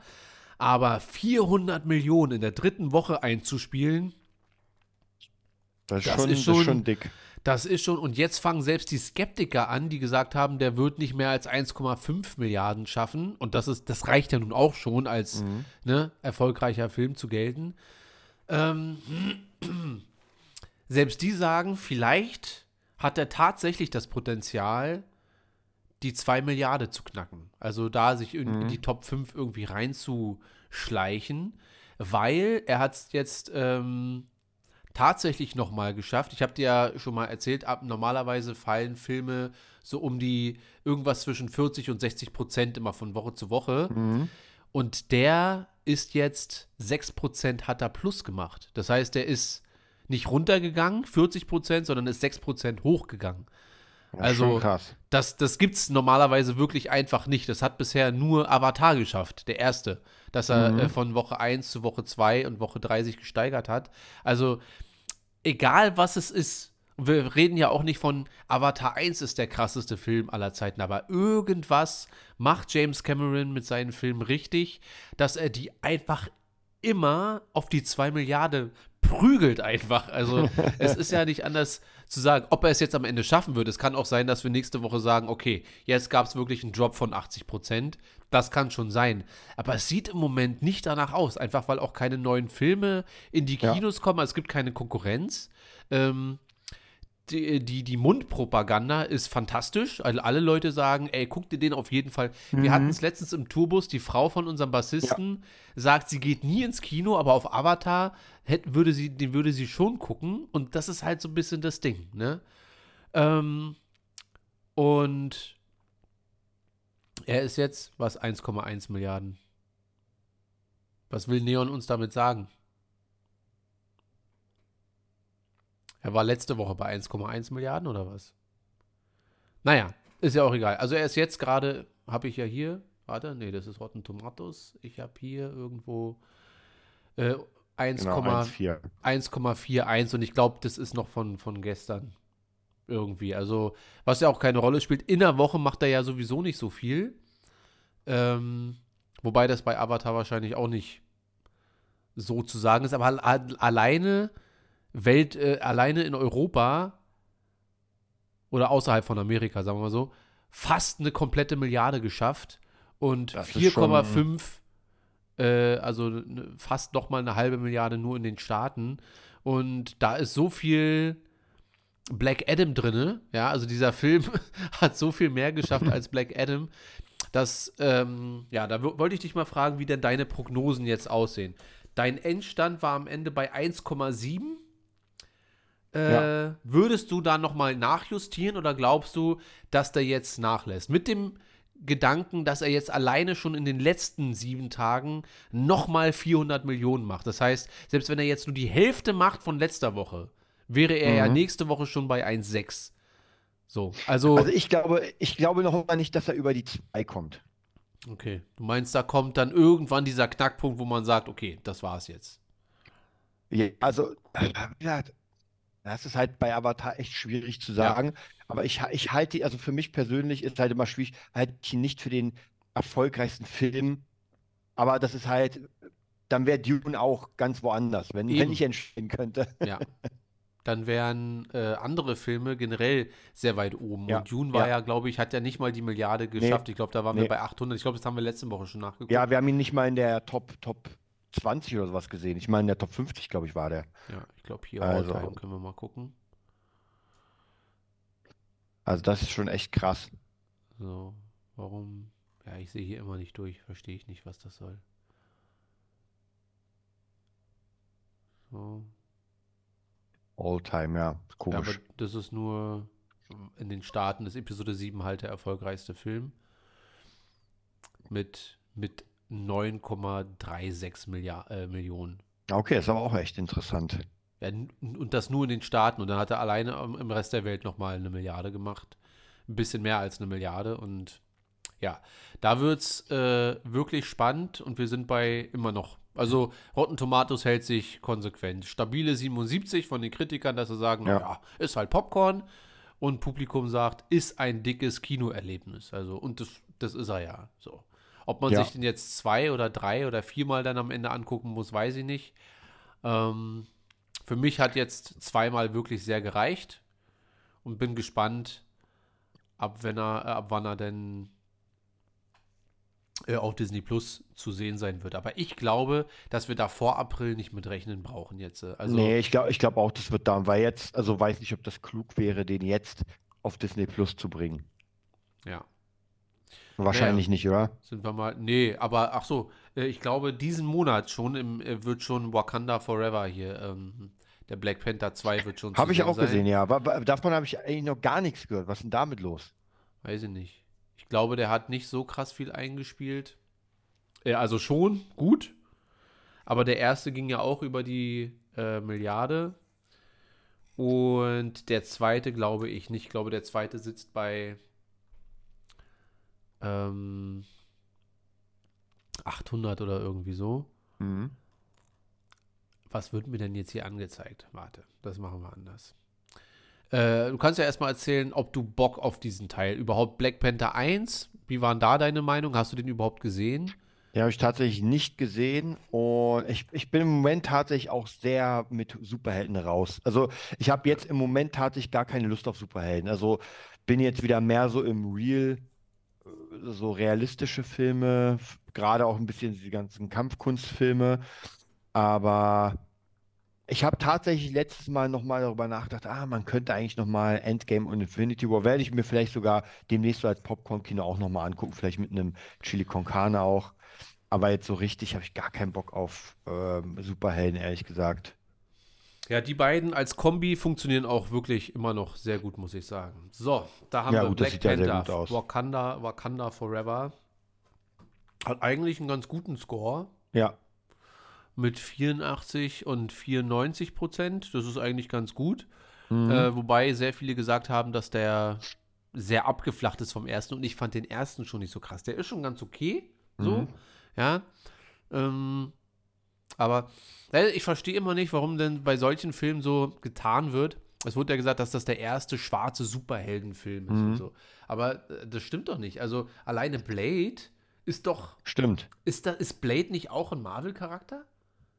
Aber 400 Millionen in der dritten Woche einzuspielen, Das ist Das schon, ist das schon- ist schon dick. Das ist schon, und jetzt fangen selbst die Skeptiker an, die gesagt haben, der wird nicht mehr als 1,5 Milliarden schaffen. Und das ist, das reicht ja nun auch schon als Mhm. ne, erfolgreicher Film zu gelten. Ähm, selbst die sagen, vielleicht hat er tatsächlich das Potenzial, die 2 Milliarden zu knacken. Also da sich in, Mhm. in die Top 5 irgendwie reinzuschleichen, weil er hat es jetzt ähm, tatsächlich noch mal geschafft. Ich habe dir ja schon mal erzählt, ab, normalerweise fallen Filme so um die irgendwas zwischen 40 und 60 Prozent immer von Woche zu Woche. Mhm. Und der ist jetzt 6 Prozent hat er plus gemacht. Das heißt, der ist nicht runtergegangen, 40 Prozent, sondern ist 6 Prozent hochgegangen. Ja, Also- krass. Das, das gibt es normalerweise wirklich einfach nicht. Das hat bisher nur Avatar geschafft, der erste, dass er Mhm. äh, von Woche 1 zu Woche 2 und Woche 3 sich gesteigert hat. Also, egal was es ist, wir reden ja auch nicht von Avatar 1 ist der krasseste Film aller Zeiten, aber irgendwas macht James Cameron mit seinen Filmen richtig, dass er die einfach immer auf die 2 Milliarden prügelt einfach. Also es ist ja nicht anders zu sagen, ob er es jetzt am Ende schaffen wird. Es kann auch sein, dass wir nächste Woche sagen, okay, jetzt gab es wirklich einen Drop von 80 Prozent. Das kann schon sein. Aber es sieht im Moment nicht danach aus, einfach weil auch keine neuen Filme in die Ja. Kinos kommen. Also es gibt keine Konkurrenz. Ähm, die, die, die Mundpropaganda ist fantastisch. Also alle Leute sagen, ey, guck dir den auf jeden Fall. Wir hatten es letztens im Tourbus, die Frau von unserem Bassisten sagt, sie geht nie ins Kino, aber auf Avatar hätte, würde sie, den würde sie schon gucken. Und das ist halt so ein bisschen das Ding, ne? Ähm, und er ist jetzt, was, 1,1 Milliarden. Was will Neon uns damit sagen? Er war letzte Woche bei 1,1 Milliarden oder was? Naja, ist ja auch egal. Also er ist jetzt gerade, habe ich ja hier, warte, nee, das ist Rotten Tomatoes. Ich habe hier irgendwo äh, 1, Genau, 1,4. 1,41 und ich glaube, das ist noch von, von gestern irgendwie. Also, was ja auch keine Rolle spielt. In der Woche macht er ja sowieso nicht so viel. Ähm, wobei das bei Avatar wahrscheinlich auch nicht so zu sagen ist. Aber al- al- alleine Welt, äh, alleine in Europa oder außerhalb von Amerika, sagen wir mal so, fast eine komplette Milliarde geschafft und Das ist schon- 4,5 äh, also ne- fast noch mal eine halbe Milliarde nur in den Staaten. Und da ist so viel Black Adam drinne, ja, also dieser Film hat so viel mehr geschafft als Black Adam, dass, ähm, ja, da wollte ich dich mal fragen, wie denn deine Prognosen jetzt aussehen. Dein Endstand war am Ende bei 1,7. Äh, Ja. Würdest du da noch mal nachjustieren oder glaubst du, dass der jetzt nachlässt? Mit dem Gedanken, dass er jetzt alleine schon in den letzten sieben Tagen nochmal 400 Millionen macht. Das heißt, selbst wenn er jetzt nur die Hälfte macht von letzter Woche, wäre er ja Mhm. nächste Woche schon bei 1,6. So, also, Also ich glaube, ich glaube noch mal nicht, dass er über die 2 kommt. okay. Du meinst, da kommt dann irgendwann dieser Knackpunkt, wo man sagt, okay, das war's jetzt. Ja, also, äh, wie gesagt, das ist halt bei Avatar echt schwierig zu sagen. Aber ich, ich halte, die- also für mich persönlich ist halt immer schwierig, halte ich ihn nicht für den erfolgreichsten Film. Aber das ist halt, dann wäre Dune auch ganz woanders, wenn, wenn ich entscheiden könnte. Ja. Dann wären äh, andere Filme generell sehr weit oben. Ja, Und Dune war ja, ja. glaube ich, hat ja nicht mal die Milliarde geschafft. ich glaube, da waren wir nee. bei 800. Ich glaube, das haben wir letzte Woche schon nachgeguckt. Ja, wir haben ihn nicht mal in der Top, Top 20 oder sowas gesehen. Ich meine, in der Top 50, glaube ich, war der. Ja, ich glaube, hier Also- können wir mal gucken. Also das ist schon echt krass. So, warum? Ja, ich sehe hier immer nicht durch. Verstehe ich nicht, was das soll. So. All-time, ja. Ja, aber Komisch. das ist nur in den Staaten ist Episode 7 halt der erfolgreichste Film. Mit, mit 9,36 Milliard, äh, Millionen. Okay, ist aber auch echt interessant. Ja, und das nur in den Staaten. Und dann hat er alleine im im Rest der Welt nochmal eine Milliarde gemacht. Ein bisschen mehr als eine Milliarde. Und ja, da wird es äh, wirklich spannend. Und wir sind bei immer noch. Also Rotten Tomatoes hält sich konsequent. Stabile 77 von den Kritikern, dass sie sagen, Ja. naja, ist halt Popcorn. Und Publikum sagt, ist ein dickes Kinoerlebnis. Also, und das, das ist er ja. So. Ob man Ja. sich den jetzt zwei oder drei oder viermal dann am Ende angucken muss, weiß ich nicht. Ähm, für mich hat jetzt zweimal wirklich sehr gereicht. und bin gespannt, ab, wenn er, äh, ab wann er denn äh, auf Disney Plus zu sehen sein wird. Aber ich glaube, dass wir da vor April nicht mit rechnen brauchen jetzt. äh. Also, nee, ich glaube ich glaub auch, das wird da, weil jetzt, also weiß nicht, ob das klug wäre, den jetzt auf Disney Plus zu bringen. ja. Wahrscheinlich nicht, oder? Sind wir mal. Nee, aber ach so, äh, ich glaube, diesen Monat schon im, äh, wird schon Wakanda Forever hier. Ähm, der Black Panther 2 wird schon Habe ich auch sein. gesehen, ja. Aber, aber davon habe ich eigentlich noch gar nichts gehört. Was ist denn damit los? Weiß ich nicht. Ich glaube, der hat nicht so krass viel eingespielt. Äh, also schon gut. Aber der erste ging ja auch über die äh, Milliarde. Und der zweite glaube ich nicht. Ich glaube, der zweite sitzt bei ähm, 800 oder irgendwie so. Mhm. Was wird mir denn jetzt hier angezeigt? Warte, das machen wir anders. Äh, du kannst ja erstmal erzählen, ob du Bock auf diesen Teil überhaupt Black Panther 1, wie waren da deine Meinung? Hast du den überhaupt gesehen? Den habe ich tatsächlich nicht gesehen und ich, ich bin im Moment tatsächlich auch sehr mit Superhelden raus. Also ich habe jetzt im Moment tatsächlich gar keine Lust auf Superhelden. Also bin jetzt wieder mehr so im Real, so realistische Filme, gerade auch ein bisschen die ganzen Kampfkunstfilme. Aber ich habe tatsächlich letztes Mal nochmal darüber nachgedacht, ah, man könnte eigentlich nochmal Endgame und Infinity War, werde ich mir vielleicht sogar demnächst so als Popcorn-Kino auch nochmal angucken, vielleicht mit einem Chili con Carne auch. Aber jetzt so richtig habe ich gar keinen Bock auf ähm, Superhelden, ehrlich gesagt. Ja, die beiden als Kombi funktionieren auch wirklich immer noch sehr gut, muss ich sagen. So, da haben Ja, wir gut, das Black ja Panther, gut aus. Wakanda, Wakanda Forever. Hat eigentlich einen ganz guten Score Ja, mit 84 und 94 Prozent. Das ist eigentlich ganz gut. Mhm. Äh, wobei sehr viele gesagt haben, dass der sehr abgeflacht ist vom ersten und ich fand den ersten schon nicht so krass. Der ist schon ganz okay, so, Mhm. ja. Ähm, aber ich verstehe immer nicht, warum denn bei solchen Filmen so getan wird. Es wurde ja gesagt, dass das der erste schwarze Superheldenfilm ist und Mhm. so. Aber äh, das stimmt doch nicht. Also alleine Blade ist doch, stimmt. ist da, ist Blade nicht auch ein Marvel-Charakter?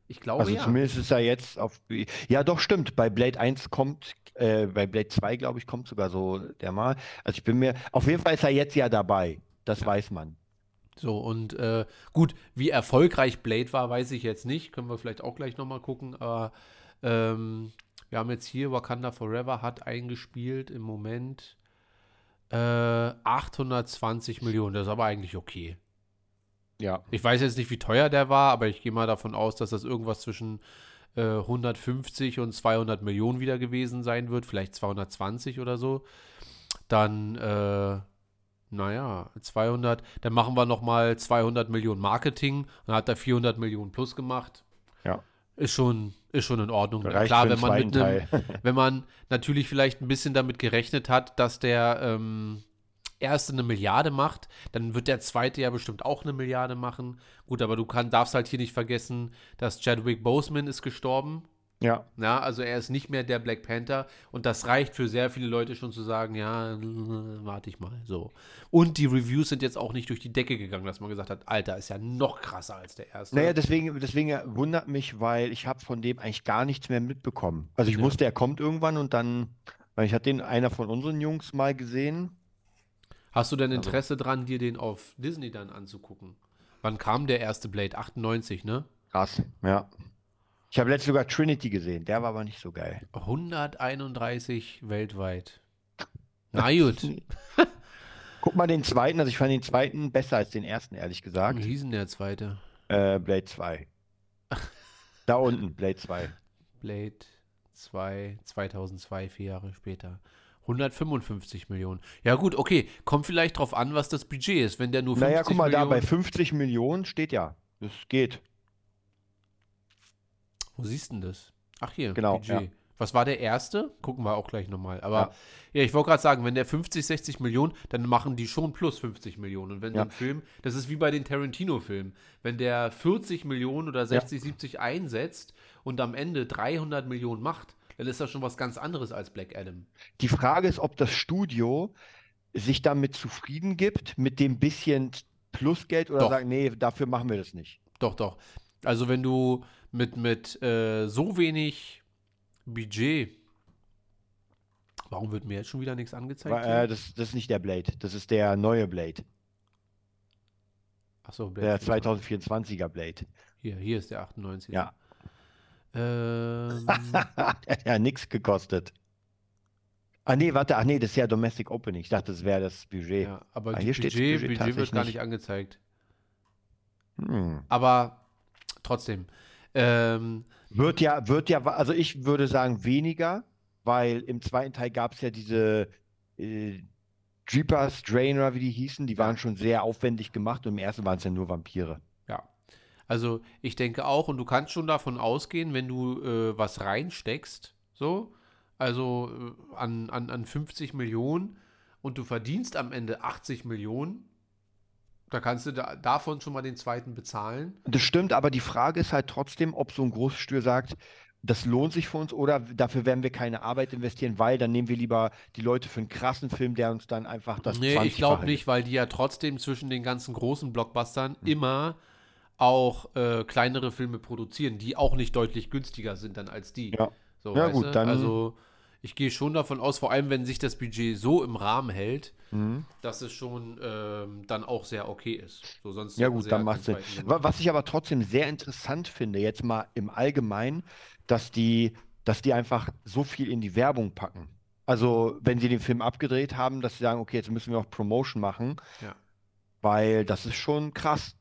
Ich glaube Also ja. zumindest ist er jetzt auf. Ja, doch, stimmt. Bei Blade 1 kommt, äh, bei Blade 2, glaube ich, kommt sogar so der mal. Also ich bin mir. Auf jeden Fall ist er jetzt ja dabei. Das Ja. weiß man. So, und äh, gut, wie erfolgreich Blade war, weiß ich jetzt nicht. Können wir vielleicht auch gleich nochmal gucken. Aber ähm, wir haben jetzt hier Wakanda Forever hat eingespielt im Moment äh, 820 Millionen. Das ist aber eigentlich okay. Ja. Ich weiß jetzt nicht, wie teuer der war, aber ich gehe mal davon aus, dass das irgendwas zwischen äh, 150 und 200 Millionen wieder gewesen sein wird. Vielleicht 220 oder so. Dann, äh, naja, 200. Dann machen wir nochmal 200 Millionen Marketing. Dann hat er 400 Millionen plus gemacht. Ja. Ist schon, ist schon in Ordnung. Reicht Klar, wenn man mit einem, wenn man natürlich vielleicht ein bisschen damit gerechnet hat, dass der ähm, erste eine Milliarde macht, dann wird der zweite ja bestimmt auch eine Milliarde machen. Gut, aber du kann, darfst halt hier nicht vergessen, dass Chadwick Boseman ist gestorben. Ja. Ja, also er ist nicht mehr der Black Panther und das reicht für sehr viele Leute schon zu sagen, ja, warte ich mal, so. Und die Reviews sind jetzt auch nicht durch die Decke gegangen, dass man gesagt hat, Alter, ist ja noch krasser als der erste. Naja, deswegen, deswegen wundert mich, weil ich habe von dem eigentlich gar nichts mehr mitbekommen. Also ich Ja. wusste, er kommt irgendwann und dann, weil ich hatte den einer von unseren Jungs mal gesehen. Hast du denn Also- Interesse dran, dir den auf Disney dann anzugucken? Wann kam der erste Blade? 98, ne? Krass, ja. Ich habe letztens sogar Trinity gesehen, der war aber nicht so geil. 131 weltweit. Na gut. Guck mal den zweiten, also ich fand den zweiten besser als den ersten, ehrlich Wie gesagt. hieß denn der zweite? Äh, Blade 2. Da unten, Blade 2. Blade 2, 2002, vier Jahre später. 155 Millionen. Ja gut, okay. Kommt vielleicht drauf an, was das Budget ist. Wenn der nur 50 Naja, guck mal da, bei Millionen... 50 Millionen steht ja. Das geht. Wo siehst du denn das? Ach hier, Genau, Budget. ja. Was war der erste? Gucken wir auch gleich nochmal. Aber ja, ich wollte gerade sagen, wenn der 50, 60 Millionen, dann machen die schon plus 50 Millionen. Und wenn Ja. ein Film, das ist wie bei den Tarantino-Filmen, wenn der 40 Millionen oder 60, 70 einsetzt und am Ende 300 Millionen macht, dann ist das schon was ganz anderes als Black Adam. Die Frage ist, ob das Studio sich damit zufrieden gibt, mit dem bisschen Plusgeld oder Doch. sagt, nee, dafür machen wir das nicht. Doch, doch. Also wenn du mit, mit äh, so wenig Budget Warum wird mir jetzt schon wieder nichts angezeigt? Äh, das, das ist nicht der Blade, das ist der neue Blade. Achso, Der 2024er Blade. Hier, hier ist der 98. Ja. Ähm, der hat ja nichts gekostet. Ah nee, warte, ach nee, das ist ja Domestic Opening. Ich dachte, das wäre das Budget. ja, aber Ah, hier Budget, Budget Budget wird gar nicht. nicht angezeigt. Hm. Aber trotzdem. Ähm, Wird ja, wird ja, also ich würde sagen weniger, weil im zweiten Teil gab es ja diese äh, Jeepers, Drainer, wie die hießen, die waren schon sehr aufwendig gemacht und im ersten waren es ja nur Vampire. ja. Also ich denke auch, und du kannst schon davon ausgehen, wenn du äh, was reinsteckst, so, also äh, an, an, an 50 Millionen und du verdienst am Ende 80 Millionen, da kannst du da, davon schon mal den zweiten bezahlen. Das stimmt, aber die Frage ist halt trotzdem, ob so ein Großstudio sagt, das lohnt sich für uns oder dafür werden wir keine Arbeit investieren, weil dann nehmen wir lieber die Leute für einen krassen Film, der uns dann einfach das Nee, ich 20-fache glaube nicht, weil die ja trotzdem zwischen den ganzen großen Blockbustern Hm. immer auch äh, kleinere Filme produzieren, die auch nicht deutlich günstiger sind dann als die. Ja. So, Ja, gut, dann- Also ich gehe schon davon aus, vor allem wenn sich das Budget so im Rahmen hält, Mhm. dass es schon ähm, dann auch sehr okay ist. So, sonst Ja gut, dann macht Sinn. Was ich aber trotzdem sehr interessant finde, jetzt mal im Allgemeinen, dass die, dass die einfach so viel in die Werbung packen. Also wenn sie den Film abgedreht haben, dass sie sagen, okay, jetzt müssen wir auch Promotion machen, Ja. weil das ist schon krass.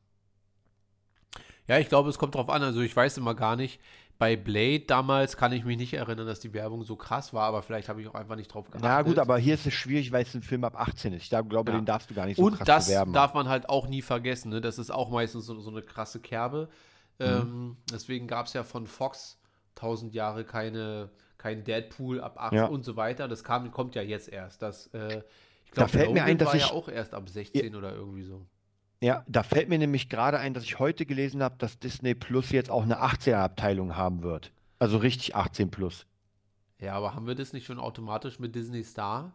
Ja, ich glaube, es kommt drauf an. Also ich weiß immer gar nicht. Bei Blade damals kann ich mich nicht erinnern, dass die Werbung so krass war, aber vielleicht habe ich auch einfach nicht drauf geachtet. Na gut, aber hier ist es schwierig, weil es ein Film ab 18 ist. Ich da- glaube, Ja. den darfst du gar nicht so Und krass das bewerben. darf man halt auch nie vergessen. Ne? Das ist auch meistens so, so eine krasse Kerbe. Mhm. Ähm, deswegen gab es ja von Fox tausend Jahre keine, kein Deadpool ab 8 Ja. und so weiter. Das kam, kommt ja jetzt erst. Das, äh, ich Da glaube, fällt mir ein, dass war ja ich- auch erst ab 16 oder irgendwie so. Ja, da fällt mir nämlich gerade ein, dass ich heute gelesen habe, dass Disney Plus jetzt auch eine 18er-Abteilung haben wird. Also richtig 18 plus. Ja, aber haben wir das nicht schon automatisch mit Disney Star?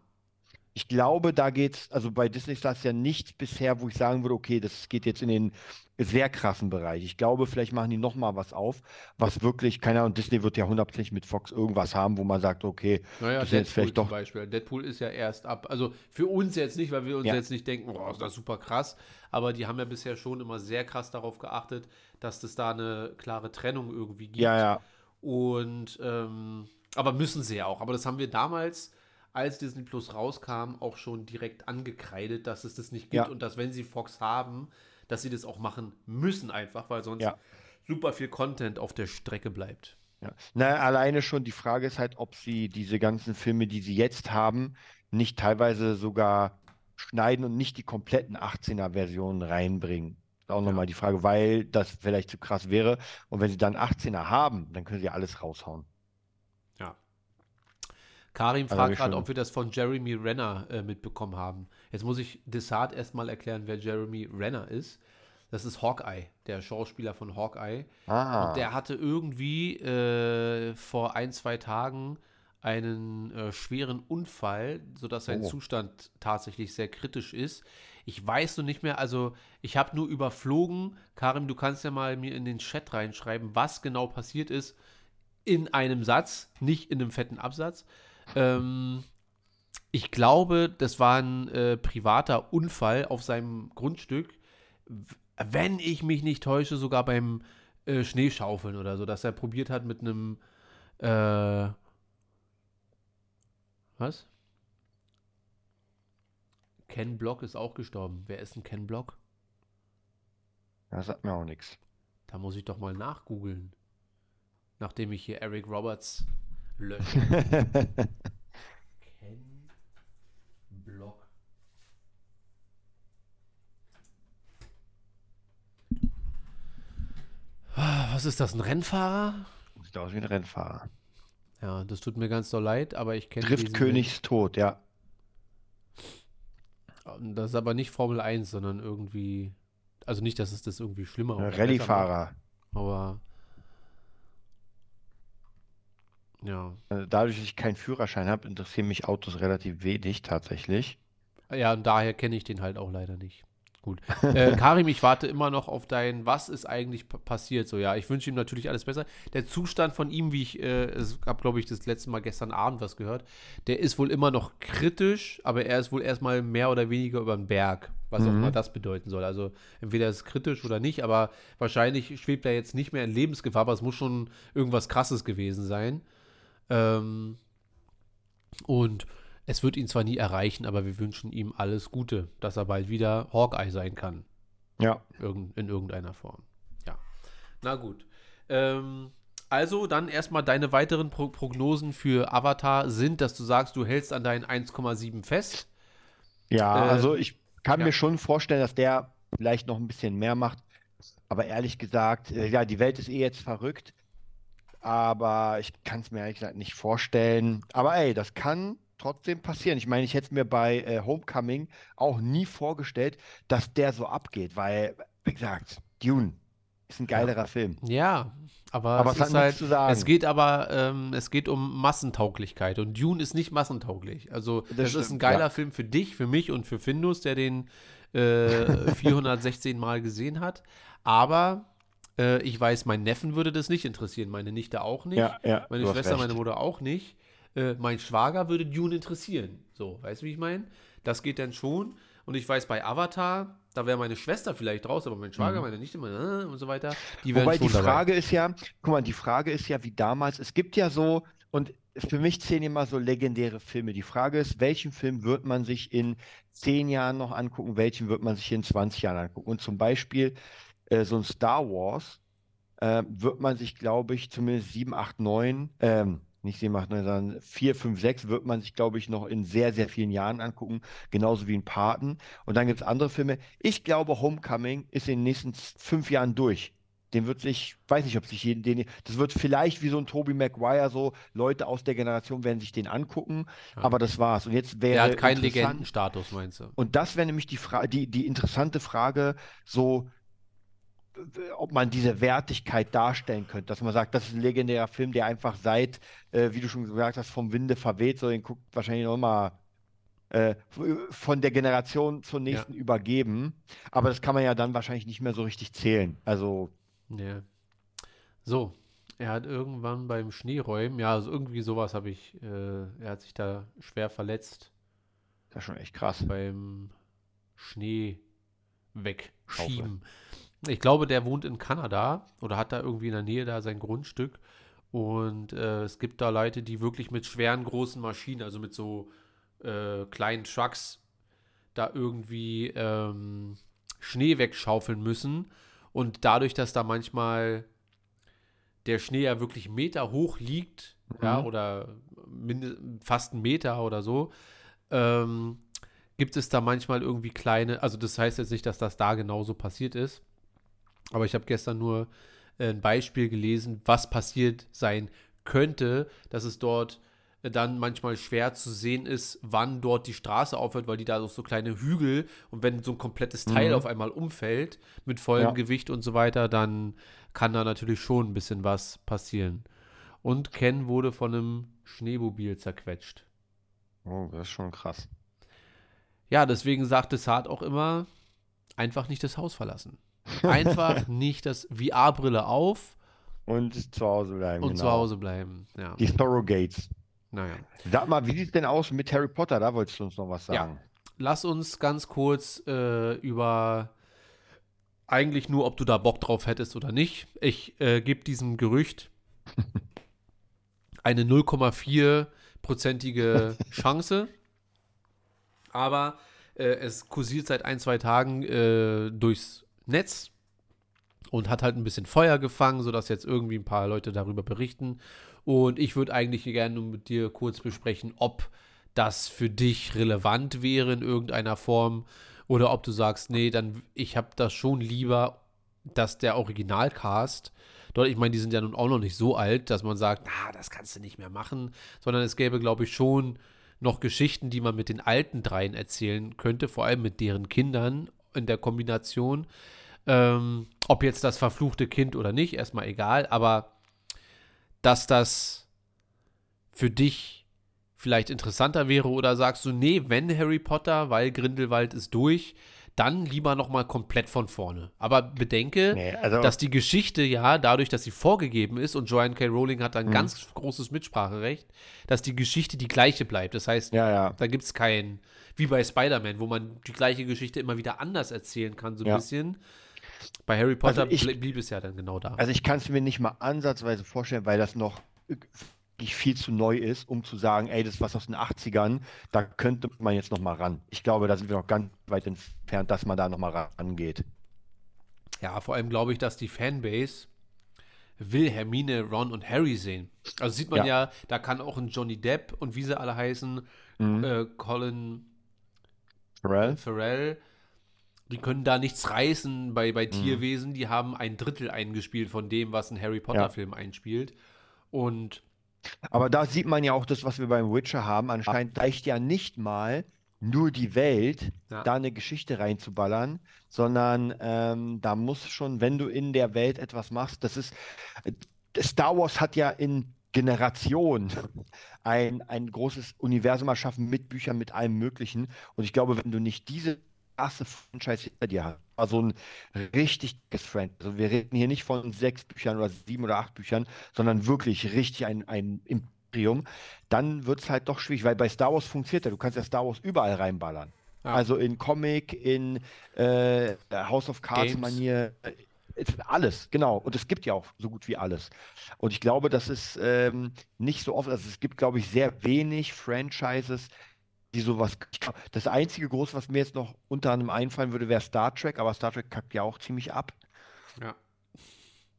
Ich glaube, da geht's, also bei Disney ist ja nichts bisher, wo ich sagen würde, okay, das geht jetzt in den sehr krassen Bereich. Ich glaube, vielleicht machen die noch mal was auf, was wirklich, keine Ahnung, Disney wird ja hundertprozentig mit Fox irgendwas haben, wo man sagt, okay, Naja, das ist jetzt vielleicht zum doch, Beispiel. Deadpool ist ja erst ab, also für uns jetzt nicht, weil wir uns Ja. jetzt nicht denken, boah, ist das super krass, aber die haben ja bisher schon immer sehr krass darauf geachtet, dass es da eine klare Trennung irgendwie gibt. ja, ja, Und, ähm, aber müssen sie ja auch. Aber das haben wir damals, als Disney Plus rauskam, auch schon direkt angekreidet, dass es das nicht gibt Ja. und dass, wenn sie Fox haben, dass sie das auch machen müssen einfach, weil sonst Ja. super viel Content auf der Strecke bleibt. ja. Na, alleine schon die Frage ist halt, ob sie diese ganzen Filme, die sie jetzt haben, nicht teilweise sogar schneiden und nicht die kompletten 18er-Versionen reinbringen. Ist auch Ja. nochmal die Frage, weil das vielleicht zu krass wäre. Und wenn sie dann 18er haben, dann können sie alles raushauen. Karim Also fragt gerade, ob wir das von Jeremy Renner äh, mitbekommen haben. Jetzt muss ich Desart erstmal erklären, wer Jeremy Renner ist. Das ist Hawkeye, der Schauspieler von Hawkeye. Ah, Und der hatte irgendwie äh, vor ein, zwei Tagen einen äh, schweren Unfall, sodass sein Oh. Zustand tatsächlich sehr kritisch ist. Ich weiß nur nicht mehr, also ich habe nur überflogen. Karim, du kannst ja mal mir in den Chat reinschreiben, was genau passiert ist in einem Satz, nicht in einem fetten Absatz. Ähm, ich glaube, das war ein äh, privater Unfall auf seinem Grundstück. Wenn ich mich nicht täusche, sogar beim äh, Schneeschaufeln oder so, dass er probiert hat mit einem äh, was? Ken Block ist auch gestorben. Wer ist ein Ken Block? das sagt mir auch nichts. Da muss ich doch mal nachgoogeln. Nachdem ich hier Eric Roberts lösche. Ken Block. Ah, Was ist das, ein Rennfahrer? Sieht aus wie ein Rennfahrer. Ja, das tut mir ganz doll leid, aber ich kenne Trifft diesen Königs Tod, ja. Menschen. Das ist aber nicht Formel 1, sondern irgendwie. Also nicht, dass es das irgendwie schlimmer oder besser Rallyefahrer. Aber. Ja. Also Dadurch, dass ich keinen Führerschein habe, interessieren mich Autos relativ wenig tatsächlich. Ja, und daher kenne ich den halt auch leider nicht. Gut. Äh, Karim, ich warte immer noch auf dein, was ist eigentlich passiert? So, ja, ich wünsche ihm natürlich alles besser. Der Zustand von ihm, wie ich, äh, habe, glaube ich, das letzte Mal gestern Abend was gehört, der ist wohl immer noch kritisch, aber er ist wohl erstmal mehr oder weniger über den Berg, was mhm. auch immer das bedeuten soll. Also entweder ist es kritisch oder nicht, aber wahrscheinlich schwebt er jetzt nicht mehr in Lebensgefahr, aber es muss schon irgendwas Krasses gewesen sein. Ähm, und es wird ihn zwar nie erreichen, aber wir wünschen ihm alles Gute, dass er bald wieder Hawkeye sein kann. Ja. Irgend, in irgendeiner Form. Ja. Na gut. Ähm, also dann erstmal deine weiteren Pro Prognosen für Avatar sind, dass du sagst, du hältst an deinen 1,7 fest. Ja, äh, also ich kann ja. mir schon vorstellen, dass der vielleicht noch ein bisschen mehr macht. Aber ehrlich gesagt, äh, ja, die Welt ist eh jetzt verrückt. Aber ich kann es mir ehrlich gesagt nicht vorstellen. Aber ey, das kann trotzdem passieren. Ich meine, ich hätte es mir bei äh, Homecoming auch nie vorgestellt, dass der so abgeht, weil, wie gesagt, Dune ist ein geilerer ja. Film. Ja, aber, aber es, es, halt, es geht aber, ähm, es geht um Massentauglichkeit und Dune ist nicht massentauglich. Also das, das ist ein geiler ja. Film für dich, für mich und für Findus, der den äh, 416 Mal gesehen hat. Aber äh, ich weiß, mein Neffen würde das nicht interessieren, meine Nichte auch nicht, ja, ja, meine Schwester, meine Mutter auch nicht äh, mein Schwager würde Dune interessieren. So, weißt du, wie ich meine? Das geht dann schon. Und ich weiß, bei Avatar, da wäre meine Schwester vielleicht raus, aber mein Schwager, mhm. meine Nichte, meine, äh, und so weiter, die Wobei die Frage dabei. ist ja, guck mal, die Frage ist ja wie damals, es gibt ja so, und für mich zählen immer so legendäre Filme. Die Frage ist, welchen Film wird man sich in zehn Jahren noch angucken, welchen wird man sich in 20 Jahren angucken? Und zum Beispiel äh, so ein Star Wars äh, wird man sich, glaube ich, zumindest 7, 8, 9, ähm, nicht 7, 8, 9, sondern 4, 5, 6 wird man sich, glaube ich, noch in sehr, sehr vielen Jahren angucken, genauso wie in Paten. Und dann gibt es andere Filme. Ich glaube, Homecoming ist in den nächsten fünf Jahren durch. Den wird sich, weiß nicht, ob sich jeden, den, das wird vielleicht wie so ein Toby Maguire, so Leute aus der Generation werden sich den angucken, ja. aber das war's. Und jetzt wäre. Der hat keinen Legendenstatus, meinst du? Und das wäre nämlich die, Fra die, die interessante Frage, so, ob man diese Wertigkeit darstellen könnte, dass man sagt, das ist ein legendärer Film, der einfach seit, äh, wie du schon gesagt hast, vom Winde verweht, so den guckt wahrscheinlich noch mal äh, von der Generation zur nächsten ja. übergeben. Aber das kann man ja dann wahrscheinlich nicht mehr so richtig zählen. Also. Ja. So, er hat irgendwann beim Schneeräumen, ja, also irgendwie sowas habe ich, äh, er hat sich da schwer verletzt. Das ist schon echt krass. Beim Schnee wegschieben. Ich glaube, der wohnt in Kanada oder hat da irgendwie in der Nähe da sein Grundstück. Und äh, es gibt da Leute, die wirklich mit schweren, großen Maschinen, also mit so äh, kleinen Trucks, da irgendwie ähm, Schnee wegschaufeln müssen. Und dadurch, dass da manchmal der Schnee ja wirklich Meter hoch liegt, mhm. ja, oder fast einen Meter oder so, ähm, gibt es da manchmal irgendwie kleine, also das heißt jetzt nicht, dass das da genauso passiert ist, aber ich habe gestern nur äh, ein Beispiel gelesen, was passiert sein könnte, dass es dort äh, dann manchmal schwer zu sehen ist, wann dort die Straße aufhört, weil die da so kleine Hügel und wenn so ein komplettes Teil mhm. auf einmal umfällt mit vollem ja. Gewicht und so weiter, dann kann da natürlich schon ein bisschen was passieren. Und Ken wurde von einem Schneemobil zerquetscht. Oh, das ist schon krass. Ja, deswegen sagte Saad auch immer, einfach nicht das Haus verlassen. Einfach nicht das VR-Brille auf. Und zu Hause bleiben. Und genau. zu Hause bleiben, ja. Die Thoroughgates. Naja. Sag mal, wie sieht es denn aus mit Harry Potter? Da wolltest du uns noch was sagen. Ja. Lass uns ganz kurz äh, über eigentlich nur, ob du da Bock drauf hättest oder nicht. Ich äh, gebe diesem Gerücht eine 0,4-prozentige Chance. Aber äh, es kursiert seit ein, zwei Tagen äh, durchs Netz und hat halt ein bisschen Feuer gefangen, sodass jetzt irgendwie ein paar Leute darüber berichten. Und ich würde eigentlich gerne mit dir kurz besprechen, ob das für dich relevant wäre in irgendeiner Form oder ob du sagst, nee, dann ich habe das schon lieber, dass der Originalcast dort, ich meine, die sind ja nun auch noch nicht so alt, dass man sagt, na, das kannst du nicht mehr machen, sondern es gäbe, glaube ich, schon noch Geschichten, die man mit den alten dreien erzählen könnte, vor allem mit deren Kindern in der Kombination. Ähm, ob jetzt das verfluchte Kind oder nicht, erstmal egal, aber dass das für dich vielleicht interessanter wäre oder sagst du, nee, wenn Harry Potter, weil Grindelwald ist durch, dann lieber noch mal komplett von vorne. Aber bedenke, Nee, also- dass die Geschichte ja dadurch, dass sie vorgegeben ist und Joanne K. Rowling hat ein ganz großes Mitspracherecht, dass die Geschichte die gleiche bleibt. Das heißt, Ja, ja. da gibt es kein, wie bei Spider-Man, wo man die gleiche Geschichte immer wieder anders erzählen kann, so ein Ja. bisschen. Bei Harry Potter Also ich- blieb es ja dann genau da. Also ich kann es mir nicht mal ansatzweise vorstellen, weil das noch viel zu neu ist, um zu sagen, ey, das ist was aus den 80ern, da könnte man jetzt noch mal ran. Ich glaube, da sind wir noch ganz weit entfernt, dass man da noch mal rangeht. Ja, vor allem glaube ich, dass die Fanbase will Hermine, Ron und Harry sehen. Also sieht man ja, Ja. da kann auch ein Johnny Depp und wie sie alle heißen, Mhm. äh, Colin Pharrell? Farrell, die können da nichts reißen bei, Mhm. bei Tierwesen. Die haben ein Drittel eingespielt von dem, was ein Harry Potter-Film einspielt. Und Aber da sieht man ja auch das, was wir beim Witcher haben. Anscheinend reicht ja nicht mal nur die Welt, Ja. da eine Geschichte reinzuballern, sondern ähm, da muss schon, wenn du in der Welt etwas machst, das ist, äh, Star Wars hat ja in Generationen ein, ein großes Universum erschaffen mit Büchern, mit allem Möglichen. Und ich glaube, wenn du nicht diese erste Franchise hinter dir hast, war so ein richtig dickes Franchise. Also wir reden hier nicht von sechs Büchern oder sieben oder acht Büchern, sondern wirklich richtig ein, ein Imperium, dann wird es halt doch schwierig, weil bei Star Wars funktioniert ja, du kannst ja Star Wars überall reinballern. Also in Comic, in äh, House of Cards Alles, genau. Und es gibt ja auch so gut wie alles. Und ich glaube, das ist ähm, nicht so oft, also es gibt, glaube ich, sehr wenig Franchises, die sowas. glaub, Das einzige große, was mir jetzt noch unter anderem einfallen würde, wäre Star Trek, aber Star Trek kackt ja auch ziemlich ab. ja.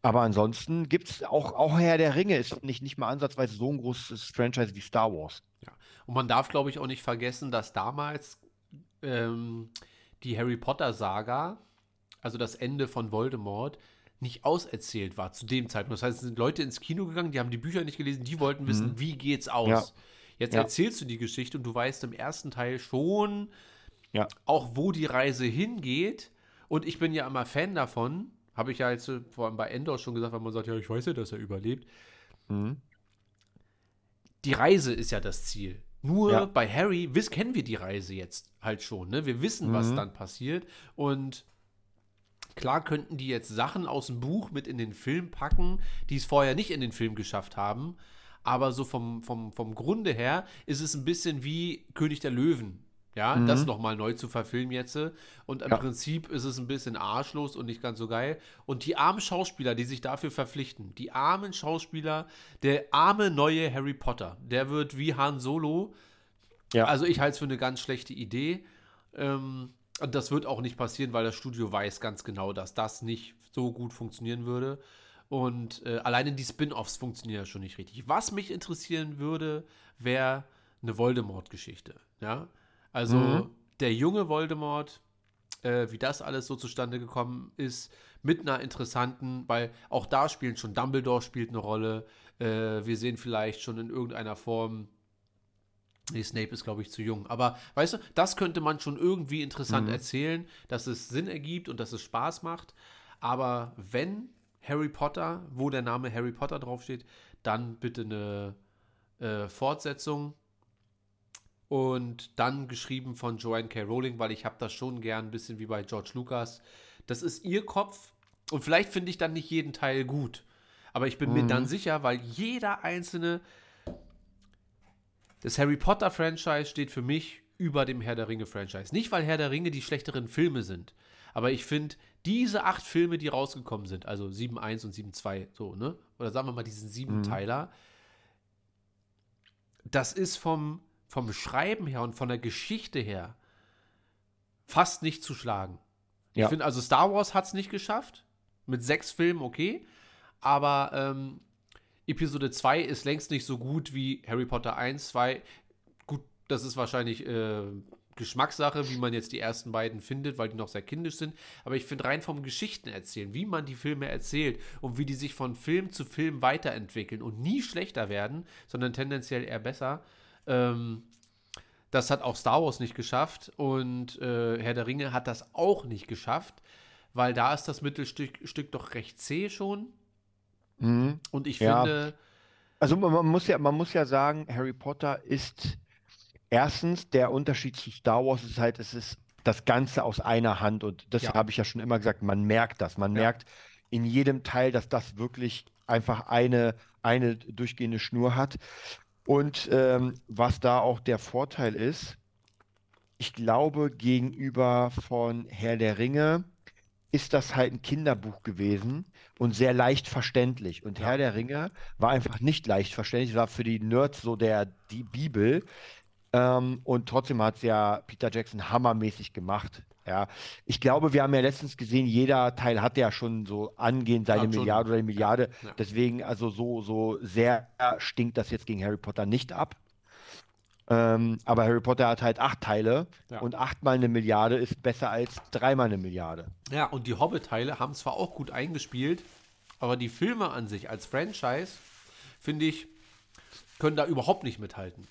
Aber ansonsten gibt es auch, auch Herr der Ringe ist nicht, nicht mal ansatzweise so ein großes Franchise wie Star Wars. Ja. Und man darf, glaube ich, auch nicht vergessen, dass damals ähm, die Harry Potter-Saga, also das Ende von Voldemort, nicht auserzählt war zu dem Zeitpunkt. Das heißt, es sind Leute ins Kino gegangen, die haben die Bücher nicht gelesen, die wollten wissen, wie geht's aus. Ja. Jetzt Ja. erzählst du die Geschichte und du weißt im ersten Teil schon Ja. auch, wo die Reise hingeht. Und ich bin ja immer Fan davon, habe ich ja jetzt vor allem bei Endor schon gesagt, weil man sagt, ja, ich weiß ja, dass er überlebt Mhm. die Reise ist ja das Ziel. Nur Ja. bei Harry wiss, kennen wir die Reise jetzt halt schon. Ne? Wir wissen, was Mhm. dann passiert. Und klar könnten die jetzt Sachen aus dem Buch mit in den Film packen, die es vorher nicht in den Film geschafft haben. Aber so vom, vom, vom Grunde her ist es ein bisschen wie König der Löwen. Ja, das nochmal neu zu verfilmen jetzt. Und im Ja. Prinzip ist es ein bisschen arschlos und nicht ganz so geil. Und die armen Schauspieler, die sich dafür verpflichten, die armen Schauspieler, der arme neue Harry Potter, der wird wie Han Solo. Ja. Also ich halte es für eine ganz schlechte Idee. Ähm, und das wird auch nicht passieren, weil das Studio weiß ganz genau, dass das nicht so gut funktionieren würde. Und äh, alleine die Spin-offs funktionieren ja schon nicht richtig. Was mich interessieren würde, wäre eine Voldemort-Geschichte. Ja, also Mhm. der junge Voldemort, äh, wie das alles so zustande gekommen ist, mit einer interessanten, weil auch da spielen schon Dumbledore spielt eine Rolle. Äh, wir sehen vielleicht schon in irgendeiner Form Nee, Snape ist, glaube ich, zu jung. Aber weißt du, das könnte man schon irgendwie interessant erzählen, dass es Sinn ergibt und dass es Spaß macht. Aber wenn Harry Potter, wo der Name Harry Potter draufsteht, dann bitte eine äh, Fortsetzung. Und dann geschrieben von Joanne K. Rowling, weil ich habe das schon gern ein bisschen wie bei George Lucas. Das ist ihr Kopf. Und vielleicht finde ich dann nicht jeden Teil gut. Aber ich bin mir dann sicher, weil jeder einzelne das Harry Potter Franchise steht für mich über dem Herr der Ringe Franchise. Nicht, weil Herr der Ringe die schlechteren Filme sind, aber ich finde, diese acht Filme, die rausgekommen sind, also 7.1 und 7.2, so, ne? Oder sagen wir mal diesen Siebenteiler, das ist vom, vom Schreiben her und von der Geschichte her fast nicht zu schlagen. Ich Ja. finde, also Star Wars hat es nicht geschafft. Mit sechs Filmen, okay. Aber ähm, Episode 2 ist längst nicht so gut wie Harry Potter 1, 2. Gut, das ist wahrscheinlich äh, Geschmackssache, wie man jetzt die ersten beiden findet, weil die noch sehr kindisch sind. Aber ich finde rein vom Geschichten erzählen, wie man die Filme erzählt und wie die sich von Film zu Film weiterentwickeln und nie schlechter werden, sondern tendenziell eher besser. Ähm, das hat auch Star Wars nicht geschafft und äh, Herr der Ringe hat das auch nicht geschafft, weil da ist das Mittelstück Stück doch recht zäh schon. Mhm. Und ich Ja. finde, Also man, muss ja, man muss ja sagen, Harry Potter ist erstens der Unterschied zu Star Wars ist halt, es ist das Ganze aus einer Hand und das Ja. habe ich ja schon immer gesagt, man merkt das. Man Ja. merkt in jedem Teil, dass das wirklich einfach eine, eine durchgehende Schnur hat. Und ähm, was da auch der Vorteil ist, ich glaube, gegenüber von Herr der Ringe ist das halt ein Kinderbuch gewesen und sehr leicht verständlich. Und Ja. Herr der Ringe war einfach nicht leicht verständlich, war für die Nerds so der, die Bibel. Ähm, und trotzdem hat es ja Peter Jackson hammermäßig gemacht. Ja, ich glaube, wir haben ja letztens gesehen, jeder Teil hat ja schon so angehend seine schon, Milliarde oder eine ja, Milliarde. ja. Deswegen, also so, so sehr stinkt das jetzt gegen Harry Potter nicht ab. Ähm, aber Harry Potter hat halt acht Teile Ja. und achtmal eine Milliarde ist besser als dreimal eine Milliarde. Ja, und die Hobbit-Teile haben zwar auch gut eingespielt, aber die Filme an sich als Franchise, finde ich, können da überhaupt nicht mithalten.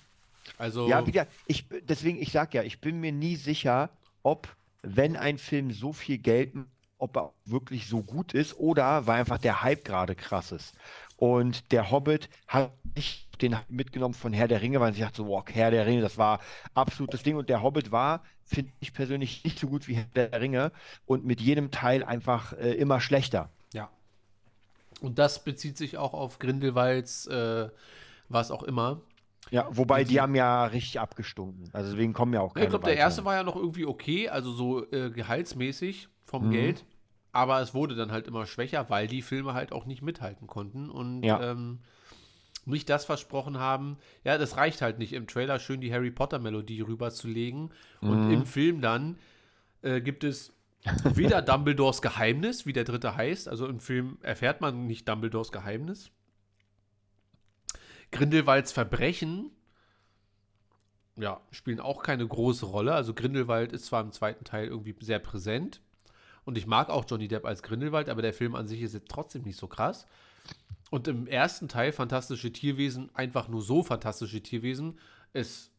Also, Ja, wieder, ich, deswegen, ich sag ja, ich bin mir nie sicher, ob, wenn ein Film so viel Geld, m- ob er wirklich so gut ist oder weil einfach der Hype gerade krass ist. Und der Hobbit hat nicht den Hype mitgenommen von Herr der Ringe, weil ich dachte so, wow, Herr der Ringe, das war absolutes Ding. Und der Hobbit war, finde ich persönlich, nicht so gut wie Herr der Ringe und mit jedem Teil einfach äh, immer schlechter. ja. Und das bezieht sich auch auf Grindelwalds, äh, was auch immer. Ja, wobei die die- haben ja richtig abgestunken. Also deswegen kommen ja auch keine ich glaube, der erste war ja noch irgendwie okay, also so äh, gehaltsmäßig vom Mhm. Geld. Aber es wurde dann halt immer schwächer, weil die Filme halt auch nicht mithalten konnten und Ja. ähm, nicht das versprochen haben. Ja, das reicht halt nicht, im Trailer schön die Harry Potter-Melodie rüberzulegen. Und Mhm. im Film dann äh, gibt es weder Dumbledores Geheimnis, wie der dritte heißt. Also im Film erfährt man nicht Dumbledores Geheimnis. Grindelwalds Verbrechen ja, spielen auch keine große Rolle. Also Grindelwald ist zwar im zweiten Teil irgendwie sehr präsent und ich mag auch Johnny Depp als Grindelwald, aber der Film an sich ist jetzt trotzdem nicht so krass. Und im ersten Teil Fantastische Tierwesen einfach nur so fantastische Tierwesen. Es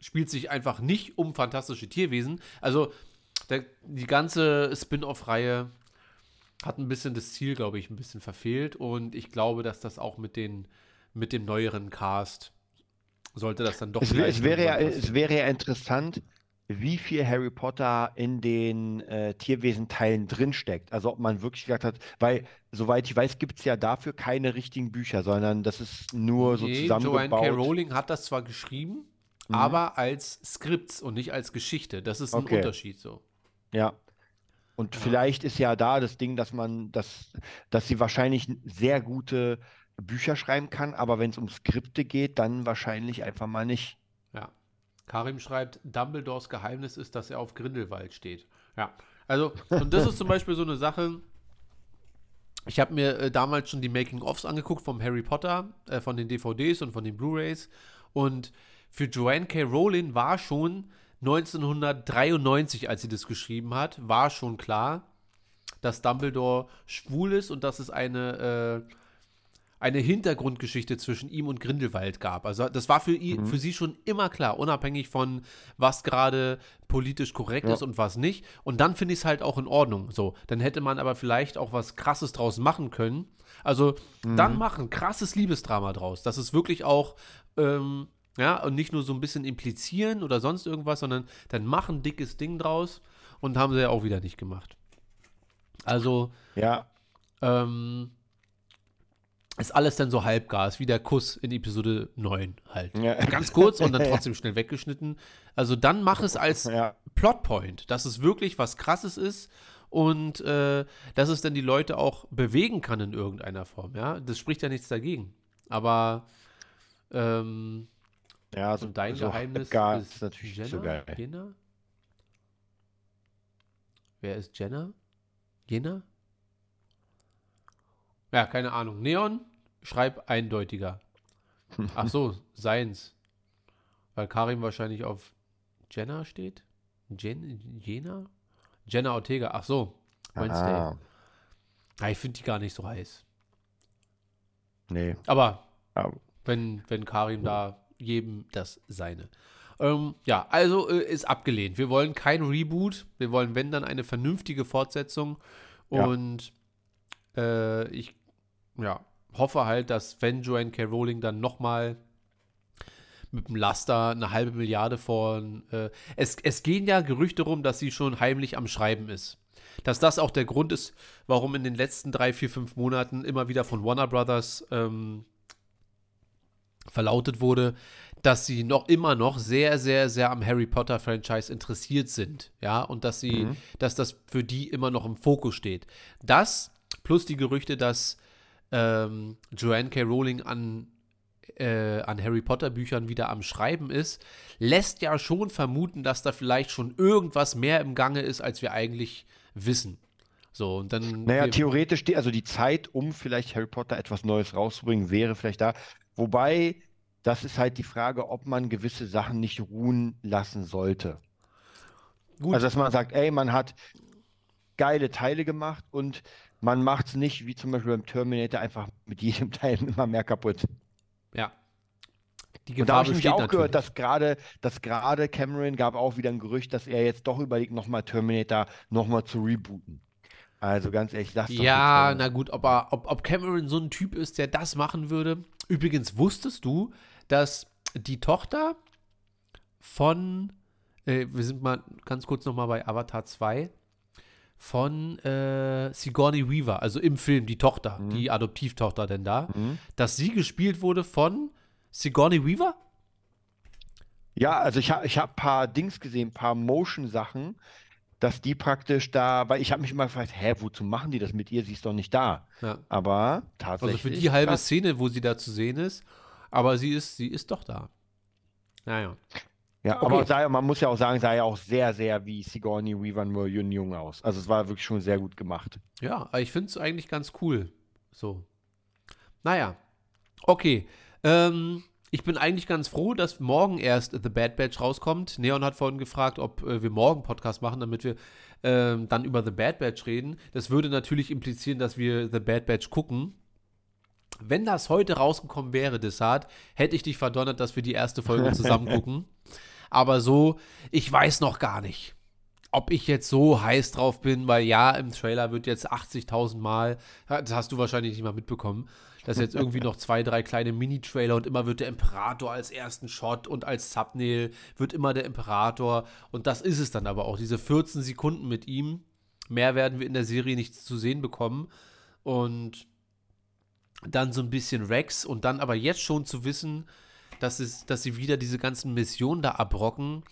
spielt sich einfach nicht um fantastische Tierwesen. Also der, die ganze Spin-off-Reihe hat ein bisschen das Ziel, glaube ich, ein bisschen verfehlt. Und ich glaube, dass das auch mit, den, mit dem neueren Cast sollte das dann doch Es, es, wäre ja, es wäre ja interessant, wie viel Harry Potter in den äh, Tierwesenteilen drinsteckt. Also ob man wirklich gesagt hat, weil, soweit ich weiß, gibt es ja dafür keine richtigen Bücher, sondern das ist nur so Nee, Joanne K. zusammengebaut. Rowling hat das zwar geschrieben, Mhm. aber als Skripts und nicht als Geschichte. Das ist ein Okay. Unterschied so. Ja. Und Ja. vielleicht ist ja da das Ding, dass man, dass, dass sie wahrscheinlich sehr gute Bücher schreiben kann, aber wenn es um Skripte geht, dann wahrscheinlich einfach mal nicht. Karim schreibt, Dumbledores Geheimnis ist, dass er auf Grindelwald steht. Ja. Also, und das ist zum Beispiel so eine Sache. Ich habe mir äh, damals schon die Making-ofs angeguckt vom Harry Potter, äh, von den DVDs und von den Blu-rays. Und für Joanne K. Rowling war schon 1993, als sie das geschrieben hat, war schon klar, dass Dumbledore schwul ist und dass es eine, äh, eine Hintergrundgeschichte zwischen ihm und Grindelwald gab. Also das war für, i- für sie schon immer klar, unabhängig von was gerade politisch korrekt Ja. ist und was nicht. Und dann finde ich es halt auch in Ordnung. So, dann hätte man aber vielleicht auch was Krasses draus machen können. Also dann machen krasses Liebesdrama draus. Das ist wirklich auch ähm, ja und nicht nur so ein bisschen implizieren oder sonst irgendwas, sondern dann machen dickes Ding draus und haben sie ja auch wieder nicht gemacht. Also Ja, ähm, ist alles dann so Halbgas, wie der Kuss in Episode 9 halt. Ja. Ganz kurz und dann trotzdem schnell weggeschnitten. Also dann mach es als ja. Plotpoint, dass es wirklich was Krasses ist und äh, dass es dann die Leute auch bewegen kann in irgendeiner Form. Ja, das spricht ja nichts dagegen. Aber ähm, Ja, so, und dein so Geheimnis ist ist natürlich Jenna? so geil. Jenna? Wer ist Jenna? Jenna? Ja, keine Ahnung. Neon, schreib eindeutiger. Ach so, seins. Weil Karim wahrscheinlich auf Jenna steht. Jen, Jena? Jenna Ortega. Ach so, Wednesday. Ah, Ja, ich finde die gar nicht so heiß. nee. Aber Aber, wenn, wenn Karim da jedem das seine. Ähm, ja, also äh, ist abgelehnt. Wir wollen kein Reboot. Wir wollen, wenn dann, eine vernünftige Fortsetzung. Ja. Und äh, ich ja, hoffe halt, dass wenn Joanne K. Rowling dann nochmal mit dem Laster eine halbe Milliarde von. Äh, es, es gehen ja Gerüchte rum, dass sie schon heimlich am Schreiben ist. Dass das auch der Grund ist, warum in den letzten drei, vier, fünf Monaten immer wieder von Warner Brothers ähm, verlautet wurde, dass sie noch immer noch sehr, sehr, sehr am Harry Potter Franchise interessiert sind. Ja, und dass sie, Mhm. dass das für die immer noch im Fokus steht. Das plus die Gerüchte, dass ähm, Joanne K. Rowling an, äh, an Harry Potter Büchern wieder am Schreiben ist, lässt ja schon vermuten, dass da vielleicht schon irgendwas mehr im Gange ist, als wir eigentlich wissen. So, und dann. Naja, theoretisch, die, also die Zeit, um vielleicht Harry Potter etwas Neues rauszubringen, wäre vielleicht da. Wobei, das ist halt die Frage, ob man gewisse Sachen nicht ruhen lassen sollte. gut, Also, dass man sagt, ey, man hat geile Teile gemacht und man macht es nicht, wie zum Beispiel beim Terminator, einfach mit jedem Teil immer mehr kaputt. ja. Die Und da Gefahr habe ich besteht auch natürlich. gehört, dass gerade, dass gerade Cameron gab auch wieder ein Gerücht, dass er jetzt doch überlegt, nochmal Terminator nochmal zu rebooten. Also ganz ehrlich, das Ja, na gut, ob, er, ob, ob Cameron so ein Typ ist, der das machen würde. Übrigens, wusstest du, dass die Tochter von, äh, wir sind mal ganz kurz nochmal bei Avatar 2, von äh, Sigourney Weaver, also im Film, die Tochter, die Adoptivtochter denn da, Mhm. dass sie gespielt wurde von Sigourney Weaver? Ja, also ich habe ich hab ein paar Dings gesehen, ein paar Motion-Sachen, dass die praktisch da, weil ich habe mich immer gefragt, hä, wozu machen die das mit ihr? Sie ist doch nicht da. Ja. Aber Also tatsächlich. für die halbe. Szene, wo sie da zu sehen ist, aber sie ist, sie ist doch da. Naja. Ja, Okay. aber sah, man muss ja auch sagen, sah ja auch sehr, sehr wie Sigourney Weaver nur jung, jung aus. Also es war wirklich schon sehr gut gemacht. Ja, ich finde es eigentlich ganz cool. So. Naja. Okay. Ähm, ich bin eigentlich ganz froh, dass morgen erst The Bad Batch rauskommt. Neon hat vorhin gefragt, ob äh, wir morgen Podcast machen, damit wir ähm, dann über The Bad Batch reden. Das würde natürlich implizieren, dass wir The Bad Batch gucken. Wenn das heute rausgekommen wäre, Desart, hätte ich dich verdonnert, dass wir die erste Folge zusammen gucken. Aber so, ich weiß noch gar nicht ob ich jetzt so heiß drauf bin, weil ja, im Trailer wird jetzt 80.000 Mal, das hast du wahrscheinlich nicht mal mitbekommen, dass jetzt irgendwie noch zwei, drei kleine Mini-Trailer und immer wird der Imperator als ersten Shot und als Thumbnail wird immer der Imperator und das ist es dann aber auch, diese 14 Sekunden mit ihm. Mehr werden wir in der Serie nicht zu sehen bekommen und dann so ein bisschen Rex und dann aber jetzt schon zu wissen, dass, es, dass sie wieder diese ganzen Missionen da abrocken.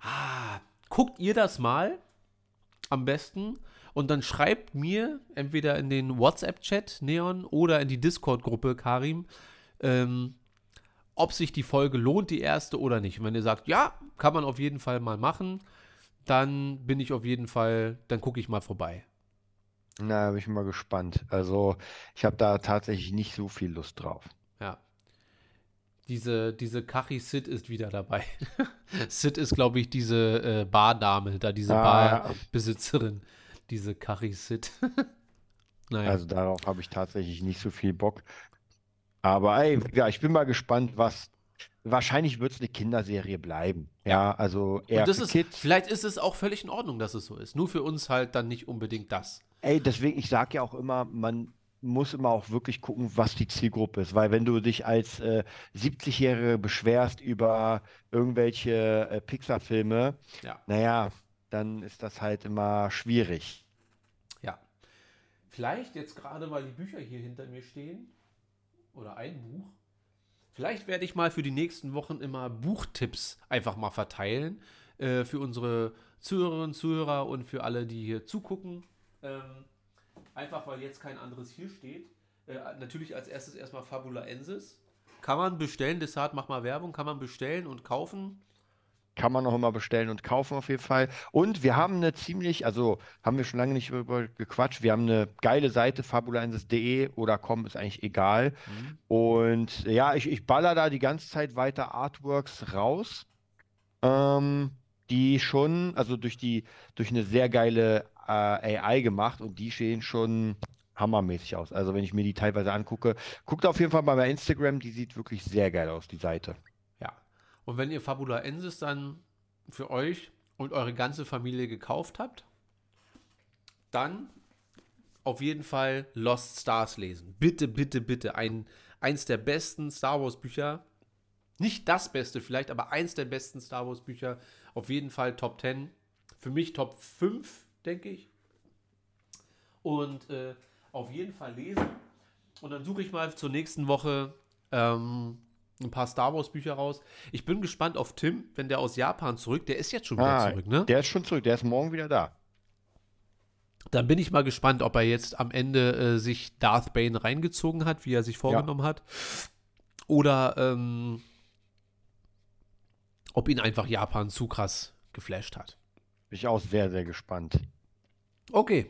Ah, guckt ihr das mal am besten und dann schreibt mir entweder in den WhatsApp-Chat Neon oder in die Discord-Gruppe Karim, ähm, ob sich die Folge lohnt, die erste oder nicht. Und wenn ihr sagt, ja, kann man auf jeden Fall mal machen, dann bin ich auf jeden Fall, dann gucke ich mal vorbei. Na, bin ich mal gespannt. Also ich habe da tatsächlich nicht so viel Lust drauf. Diese, diese Kachi Sid ist wieder dabei. Sid ist, glaube ich, diese äh, Bardame, da diese Ah. Barbesitzerin. Diese Kachi Sid. naja. Also darauf habe ich tatsächlich nicht so viel Bock. Aber ey, ja, ich bin mal gespannt, was. Wahrscheinlich wird es eine Kinderserie bleiben. Ja, also eher Und das ist, Kids. vielleicht ist es auch völlig in Ordnung, dass es so ist. Nur für uns halt dann nicht unbedingt das. Ey, deswegen, ich sage ja auch immer, man muss immer auch wirklich gucken, was die Zielgruppe ist. Weil wenn du dich als äh, 70-Jährige beschwerst über irgendwelche äh, Pixar-Filme, Ja. naja, dann ist das halt immer schwierig. Ja. Vielleicht jetzt gerade, weil die Bücher hier hinter mir stehen, oder ein Buch, vielleicht werde ich mal für die nächsten Wochen immer Buchtipps einfach mal verteilen. Äh, für unsere Zuhörerinnen und Zuhörer und für alle, die hier zugucken. Ähm, einfach weil jetzt kein anderes hier steht. Äh, natürlich als erstes erstmal Fabula Ensis. Kann man bestellen, Desart, mach mal Werbung, kann man bestellen und kaufen. Kann man auch immer bestellen und kaufen auf jeden Fall. Und wir haben eine ziemlich, also haben wir schon lange nicht über gequatscht, wir haben eine geile Seite, fabulensis.de oder com, ist eigentlich egal. Und ja, ich, ich baller da die ganze Zeit weiter Artworks raus, ähm, die schon, also durch die, durch eine sehr geile äh, AI gemacht und die sehen schon hammermäßig aus. Also wenn ich mir die teilweise angucke, guckt auf jeden Fall mal bei Instagram, die sieht wirklich sehr geil aus, die Seite. Ja. Und wenn ihr Fabula Ensis dann für euch und eure ganze Familie gekauft habt, dann auf jeden Fall Lost Stars lesen. Bitte, bitte, bitte. Ein, eins der besten Star Wars Bücher. Nicht das Beste vielleicht, aber eins der besten Star Wars Bücher. Auf jeden Fall Top 10. Für mich Top 5, denke ich. Und äh, auf jeden Fall lesen. Und dann suche ich mal zur nächsten Woche ähm, ein paar Star Wars Bücher raus. Ich bin gespannt auf Tim, wenn der aus Japan zurück, der ist jetzt schon wieder Ah, zurück, ne? Der ist schon zurück, der ist morgen wieder da. Dann bin ich mal gespannt, ob er jetzt am Ende äh, sich Darth Bane reingezogen hat, wie er sich vorgenommen hat. Oder ähm, ob ihn einfach Japan zu krass geflasht hat. Bin ich auch sehr, sehr gespannt. Okay,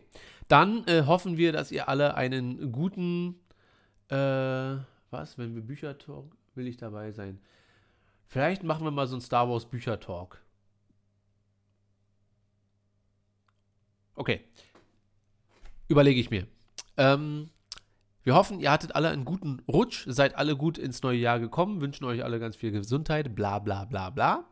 dann äh, hoffen wir, dass ihr alle einen guten, äh, was, wenn wir Bücher talk, will ich dabei sein. Vielleicht machen wir mal so einen Star Wars Bücher Talk. Okay, überlege ich mir. Ähm, wir hoffen, ihr hattet alle einen guten Rutsch, seid alle gut ins neue Jahr gekommen, wünschen euch alle ganz viel Gesundheit, bla bla bla bla.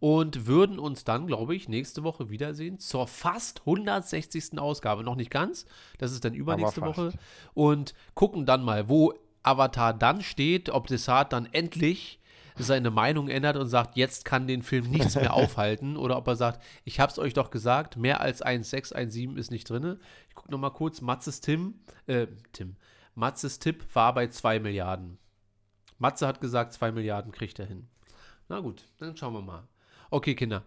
Und würden uns dann, glaube ich, nächste Woche wiedersehen zur fast 160. Ausgabe. Noch nicht ganz, das ist dann übernächste. Woche. Und gucken dann mal, wo Avatar dann steht, ob Desart dann endlich seine Meinung ändert und sagt, jetzt kann den Film nichts mehr aufhalten. Oder ob er sagt, ich hab's euch doch gesagt, mehr als 1,6, 1,7 ist nicht drin. Ich gucke nochmal kurz, Matzes Tim, äh, Tim, Matzes Tipp war bei 2 Milliarden. Matze hat gesagt, 2 Milliarden kriegt er hin. Na gut, dann schauen wir mal. Okay, Kinder.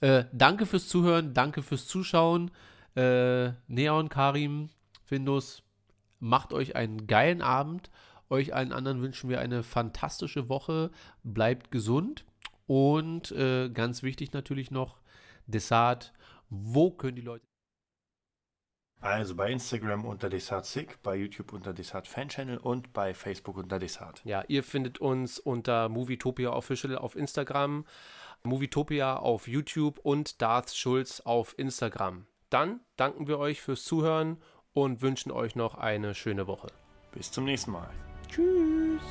Äh, danke fürs Zuhören, danke fürs Zuschauen. Äh, Neon, Karim, Findus, macht euch einen geilen Abend. Euch allen anderen wünschen wir eine fantastische Woche. Bleibt gesund. Und äh, ganz wichtig natürlich noch, Desart, wo können die Leute. Also bei Instagram unter DesartSick, bei YouTube unter Desart Fan Channel und bei Facebook unter Desart. Ja, ihr findet uns unter Movietopia Official auf Instagram, Movietopia auf YouTube und Darth Schulz auf Instagram. Dann danken wir euch fürs Zuhören und wünschen euch noch eine schöne Woche. Bis zum nächsten Mal. Tschüss.